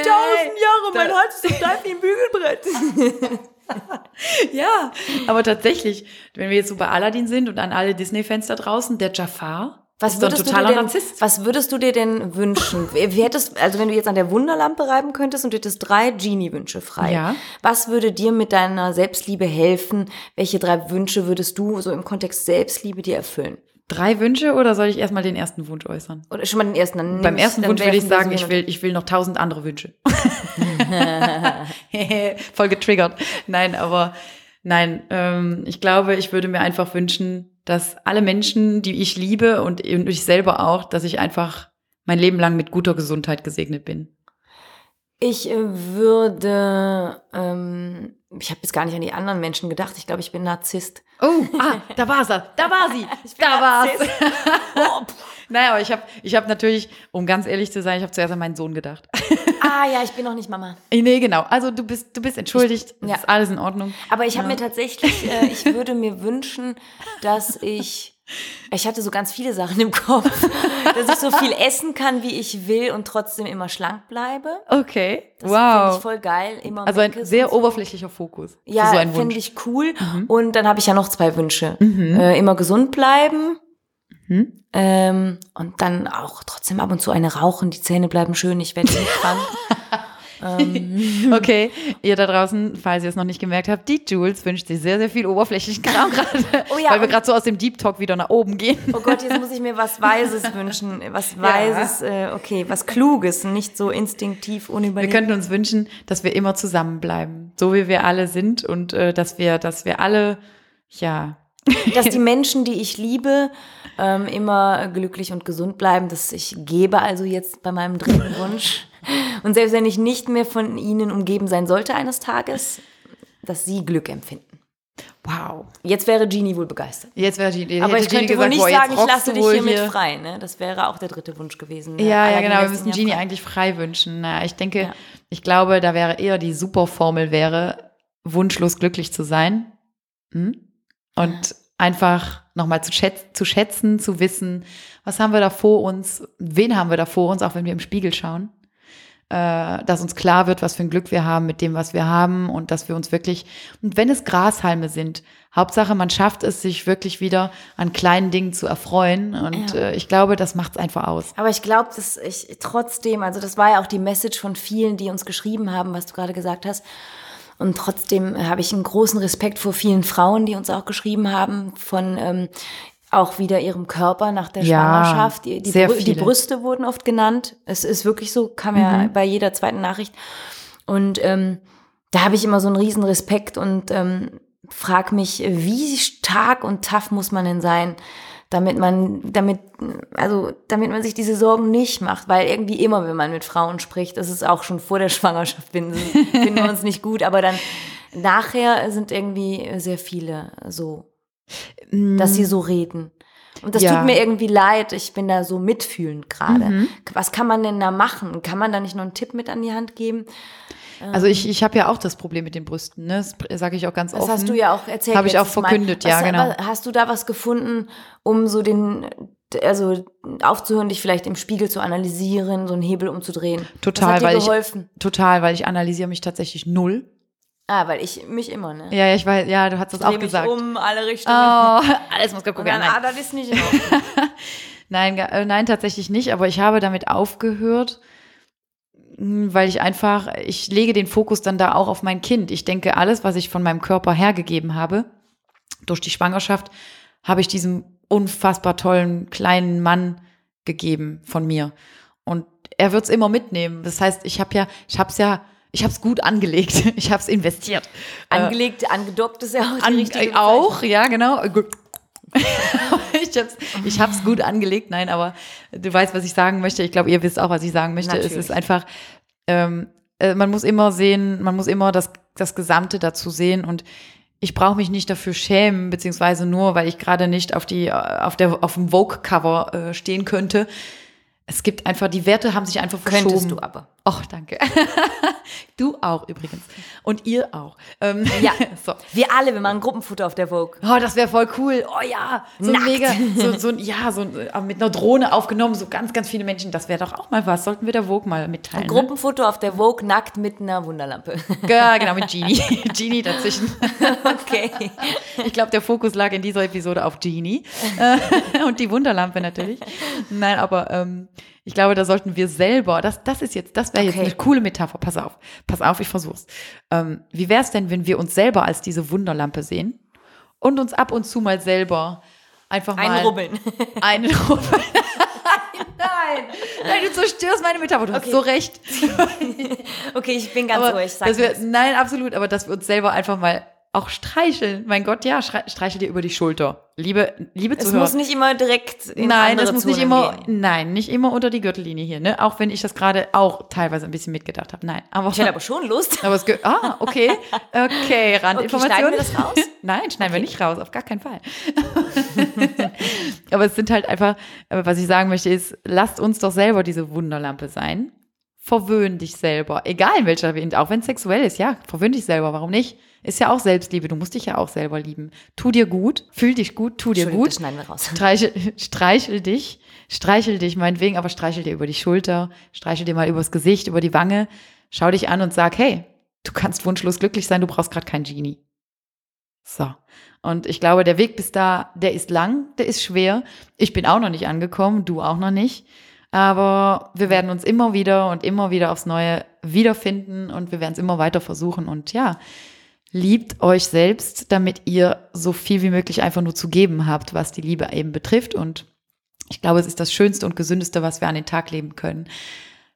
Jahre, mein Hals ist steif wie ein Bügelbrett. ja, aber tatsächlich, wenn wir jetzt so bei Aladdin sind und an alle Disney-Fans da draußen, der Jafar, was würdest, du denn, Narzisst. was würdest du dir denn wünschen? Wie hättest, also wenn du jetzt an der Wunderlampe reiben könntest und du hättest drei Genie-Wünsche frei, Ja. was würde dir mit deiner Selbstliebe helfen? Welche drei Wünsche würdest du so im Kontext Selbstliebe dir erfüllen? Drei Wünsche oder soll ich erstmal den ersten Wunsch äußern? Oder schon mal den ersten? Dann Beim ersten Wunsch würde ich sagen, ich will, ich will noch tausend andere Wünsche. Voll getriggert. Nein, aber nein, ähm, ich glaube, ich würde mir einfach wünschen, dass alle Menschen, die ich liebe und, und ich selber auch, dass ich einfach mein Leben lang mit guter Gesundheit gesegnet bin. Ich würde, ähm, ich habe jetzt gar nicht an die anderen Menschen gedacht. Ich glaube, ich bin Narzisst. Oh, ah, da war sie, da war sie, da war's. Oh, Naja, aber ich habe ich hab natürlich, um ganz ehrlich zu sein, ich habe zuerst an meinen Sohn gedacht. ah ja, ich bin noch nicht Mama. nee, genau. Also du bist, du bist entschuldigt. Ich- ja. ist alles in Ordnung. Aber ich habe mir tatsächlich, äh, ich würde mir wünschen, dass ich, ich hatte so ganz viele Sachen im Kopf, dass ich so viel essen kann, wie ich will und trotzdem immer schlank bleibe. Okay. Das finde wow. ich voll geil. Immer Also ein sehr so. oberflächlicher Fokus. Ja, so finde ich cool. Und dann habe ich ja noch zwei Wünsche. Äh, immer gesund bleiben. Mhm. Ähm, und dann auch trotzdem ab und zu eine rauchen, die Zähne bleiben schön, ich werde nicht krank. Okay, ihr da draußen, falls ihr es noch nicht gemerkt habt, die Jules wünscht sich sehr, sehr viel oberflächlichen Kram gerade, Oh ja, weil wir gerade so aus dem Deep Talk wieder nach oben gehen. Oh Gott, jetzt muss ich mir was Weises wünschen. Was Weises, äh, okay, was Kluges, nicht so instinktiv, Wir unüberlegt. könnten uns wünschen, dass wir immer zusammenbleiben, so wie wir alle sind und äh, dass wir, dass wir alle, ja, dass die Menschen, die ich liebe, ähm, immer glücklich und gesund bleiben. Dass ich gebe also jetzt bei meinem dritten Wunsch. Und selbst wenn ich nicht mehr von ihnen umgeben sein sollte eines Tages, dass sie Glück empfinden. wow. Jetzt wäre Genie wohl begeistert. Jetzt wäre die, Aber ich Genie könnte wohl gesagt, nicht boah, sagen, ich lasse dich hiermit hier. frei. Ne? Das wäre auch der dritte Wunsch gewesen. Ja, ja, genau. Wir müssen ja Genie frei. eigentlich frei wünschen. Naja, ich denke, Ja. ich glaube, da wäre eher die Superformel wäre, wunschlos glücklich zu sein. Hm? Und einfach nochmal zu, schätz zu schätzen, zu wissen, was haben wir da vor uns, wen haben wir da vor uns, auch wenn wir im Spiegel schauen. Äh, dass uns klar wird, was für ein Glück wir haben mit dem, was wir haben und dass wir uns wirklich, und wenn es Grashalme sind, Hauptsache, man schafft es, sich wirklich wieder an kleinen Dingen zu erfreuen. Und Ja. äh, ich glaube, das macht es einfach aus. Aber ich glaube, dass ich trotzdem, also das war ja auch die Message von vielen, die uns geschrieben haben, was du gerade gesagt hast. Und trotzdem habe ich einen großen Respekt vor vielen Frauen, die uns auch geschrieben haben, von ähm, auch wieder ihrem Körper nach der Ja, Schwangerschaft. Die, die, Brü- die viele. Brüste wurden oft genannt. Es ist wirklich so, kam ja Mhm. bei jeder zweiten Nachricht. Und ähm, da habe ich immer so einen riesen Respekt und ähm, frag mich, wie stark und tough muss man denn sein, damit man, damit, also damit man sich diese Sorgen nicht macht, weil irgendwie immer, wenn man mit Frauen spricht, das ist auch schon vor der Schwangerschaft, finden, finden wir uns nicht gut, aber dann nachher sind irgendwie sehr viele so, dass sie so reden. Und das Ja. tut mir irgendwie leid. Ich bin da so mitfühlend gerade. Mhm. Was kann man denn da machen? Kann man da nicht noch einen Tipp mit an die Hand geben? Also ich, ich habe ja auch das Problem mit den Brüsten, ne? Das sage ich auch ganz Das offen. hast du ja auch erzählt. Habe ich auch letztes Mal. verkündet, ja, was, genau. Hast du da was gefunden, um so den, also aufzuhören, dich vielleicht im Spiegel zu analysieren, so einen Hebel umzudrehen? Total, was hat dir weil ich- geholfen? Total, weil ich analysiere mich tatsächlich null. Ah, weil ich mich immer, ne? Ja, ich weiß, ja, du hast das auch mich gesagt. um, alle Richtungen. Oh, alles muss geguckt werden. ah, Nein. das ist nicht in. Nein, äh, nein, tatsächlich nicht, aber ich habe damit aufgehört, mh, weil ich einfach, ich lege den Fokus dann da auch auf mein Kind. Ich denke, alles, was ich von meinem Körper hergegeben habe, durch die Schwangerschaft, habe ich diesem unfassbar tollen kleinen Mann gegeben von mir. Und er wird es immer mitnehmen. Das heißt, ich habe ja, ich habe es ja, ich habe es gut angelegt. Ich habe es investiert. Angelegt, angedockt ist ja auch die richtige äh, auch, ja, genau. ich hab's, ich hab's gut angelegt, nein, aber du weißt, was ich sagen möchte. Ich glaube, ihr wisst auch, was ich sagen möchte. Es Natürlich. ist einfach, ähm, äh, man muss immer sehen, man muss immer das, das Gesamte dazu sehen und ich brauche mich nicht dafür schämen, beziehungsweise nur, weil ich gerade nicht auf die, äh, auf der, auf dem Vogue-Cover äh, stehen könnte. Es gibt einfach, die Werte haben sich einfach verschoben. Könntest du aber. Och, danke. du auch übrigens. Und ihr auch. Ähm, Ja. so. Wir alle, wir machen ein Gruppenfoto auf der Vogue. Oh, das wäre voll cool. Oh ja, so Nackt. mega, so, so ja, so äh, mit einer Drohne aufgenommen, so ganz, ganz viele Menschen. Das wäre doch auch mal was. Sollten wir der Vogue mal mitteilen. Ein Gruppenfoto auf der Vogue nackt mit einer Wunderlampe. Ne? Ja, genau, mit Genie. Genie dazwischen. okay. Ich glaube, der Fokus lag in dieser Episode auf Genie. Und die Wunderlampe natürlich. Nein, aber ähm, ich glaube, da sollten wir selber, das, das ist jetzt, das wäre jetzt Okay. eine coole Metapher. Pass auf, pass auf, ich versuch's. Ähm, wie wäre es denn, wenn wir uns selber als diese Wunderlampe sehen und uns ab und zu mal selber einfach mal Einrubbeln. einrubbeln? Nein, nein, du zerstörst meine Metapher. Du hast Okay. so recht. Okay, ich bin ganz Aber ruhig. Sag wir, nein, absolut, aber dass wir uns selber einfach mal auch streicheln. Mein Gott, ja, streichel dir über die Schulter. Liebe, liebe es Zuhörer. muss nicht immer direkt in Nein, das muss nicht immer, Gehen. nein, nicht immer unter die Gürtellinie hier, ne? Auch wenn ich das gerade auch teilweise ein bisschen mitgedacht habe. Nein, aber, Ich hätte aber schon Lust. aber es ah, okay, okay, Randinformation. schneiden wir das raus? Nein, schneiden wir nicht raus, auf gar keinen Fall. aber es sind halt einfach, was ich sagen möchte ist, lasst uns doch selber diese Wunderlampe sein. Verwöhn dich selber, egal in welcher auch wenn es sexuell ist, ja, verwöhn dich selber, warum nicht? Ist ja auch Selbstliebe, du musst dich ja auch selber lieben. Tu dir gut, fühl dich gut, tu dir gut. das schneiden wir raus. Streichel, streichel dich, streichel dich meinetwegen, aber streichel dir über die Schulter, streichel dir mal übers Gesicht, über die Wange, schau dich an und sag, hey, du kannst wunschlos glücklich sein, du brauchst gerade kein Genie. So. Und ich glaube, der Weg bis da, der ist lang, der ist schwer. Ich bin auch noch nicht angekommen, du auch noch nicht. Aber wir werden uns immer wieder und immer wieder aufs Neue wiederfinden und wir werden es immer weiter versuchen. Und ja, liebt euch selbst, damit ihr so viel wie möglich einfach nur zu geben habt, was die Liebe eben betrifft. Und ich glaube, es ist das Schönste und Gesündeste, was wir an den Tag leben können.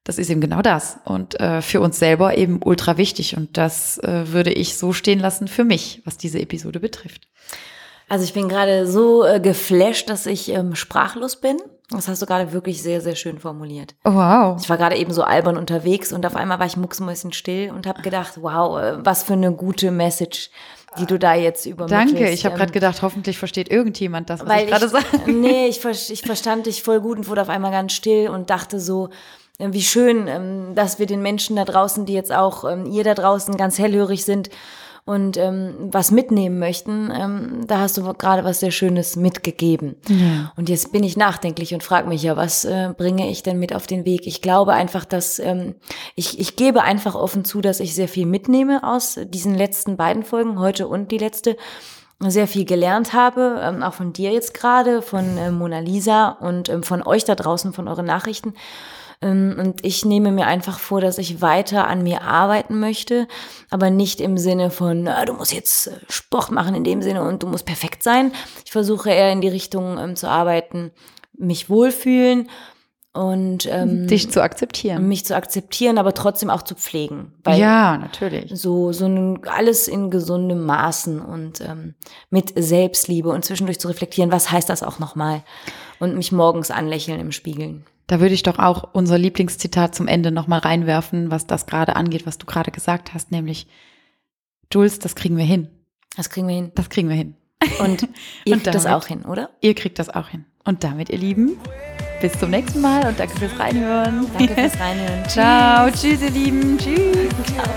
Das ist eben genau das. Und äh, für uns selber eben ultra wichtig. Und das äh, würde ich so stehen lassen für mich, was diese Episode betrifft. Also ich bin gerade so äh, geflasht, dass ich ähm, sprachlos bin. Das hast du gerade wirklich sehr, sehr schön formuliert. Wow. Ich war gerade eben so albern unterwegs und auf einmal war ich mucksmäuschen still und habe gedacht, wow, äh, was für eine gute Message, die du da jetzt übermittelst. Danke. Ich habe Ähm, gerade gedacht, hoffentlich versteht irgendjemand das, was weil ich gerade sage. nee, ich, ich verstand dich voll gut und wurde auf einmal ganz still und dachte so, äh, wie schön, ähm, dass wir den Menschen da draußen, die jetzt auch, ähm, ihr da draußen ganz hellhörig sind und ähm, was mitnehmen möchten, ähm, da hast du gerade was sehr Schönes mitgegeben. Und jetzt bin ich nachdenklich und frage mich ja, was äh, bringe ich denn mit auf den Weg? Ich glaube einfach, dass ähm, ich, ich gebe einfach offen zu, dass ich sehr viel mitnehme aus diesen letzten beiden Folgen, heute und die letzte sehr viel gelernt habe, ähm, auch von dir jetzt gerade, von äh, Mona Lisa und ähm, von euch da draußen, von euren Nachrichten. Ähm, und ich nehme mir einfach vor, dass ich weiter an mir arbeiten möchte, aber nicht im Sinne von, na, du musst jetzt äh, Sport machen in dem Sinne und du musst perfekt sein. Ich versuche eher in die Richtung ähm, zu arbeiten, mich wohlfühlen und ähm, dich zu akzeptieren. Mich zu akzeptieren, aber trotzdem auch zu pflegen. Ja, natürlich. So, so ein, alles in gesundem Maßen und ähm, mit Selbstliebe und zwischendurch zu reflektieren, was heißt das auch nochmal? Und mich morgens anlächeln im Spiegeln. Da würde ich doch auch unser Lieblingszitat zum Ende nochmal reinwerfen, was das gerade angeht, was du gerade gesagt hast, nämlich, Jules, das kriegen wir hin. Das kriegen wir hin. Das kriegen wir hin. Und ihr und kriegt damit, das auch hin, oder? Ihr kriegt das auch hin. Und damit, ihr Lieben, bis zum nächsten Mal und danke fürs Reinhören. Danke fürs Reinhören. Ciao. Tschüss, ihr Lieben. Tschüss. Ciao.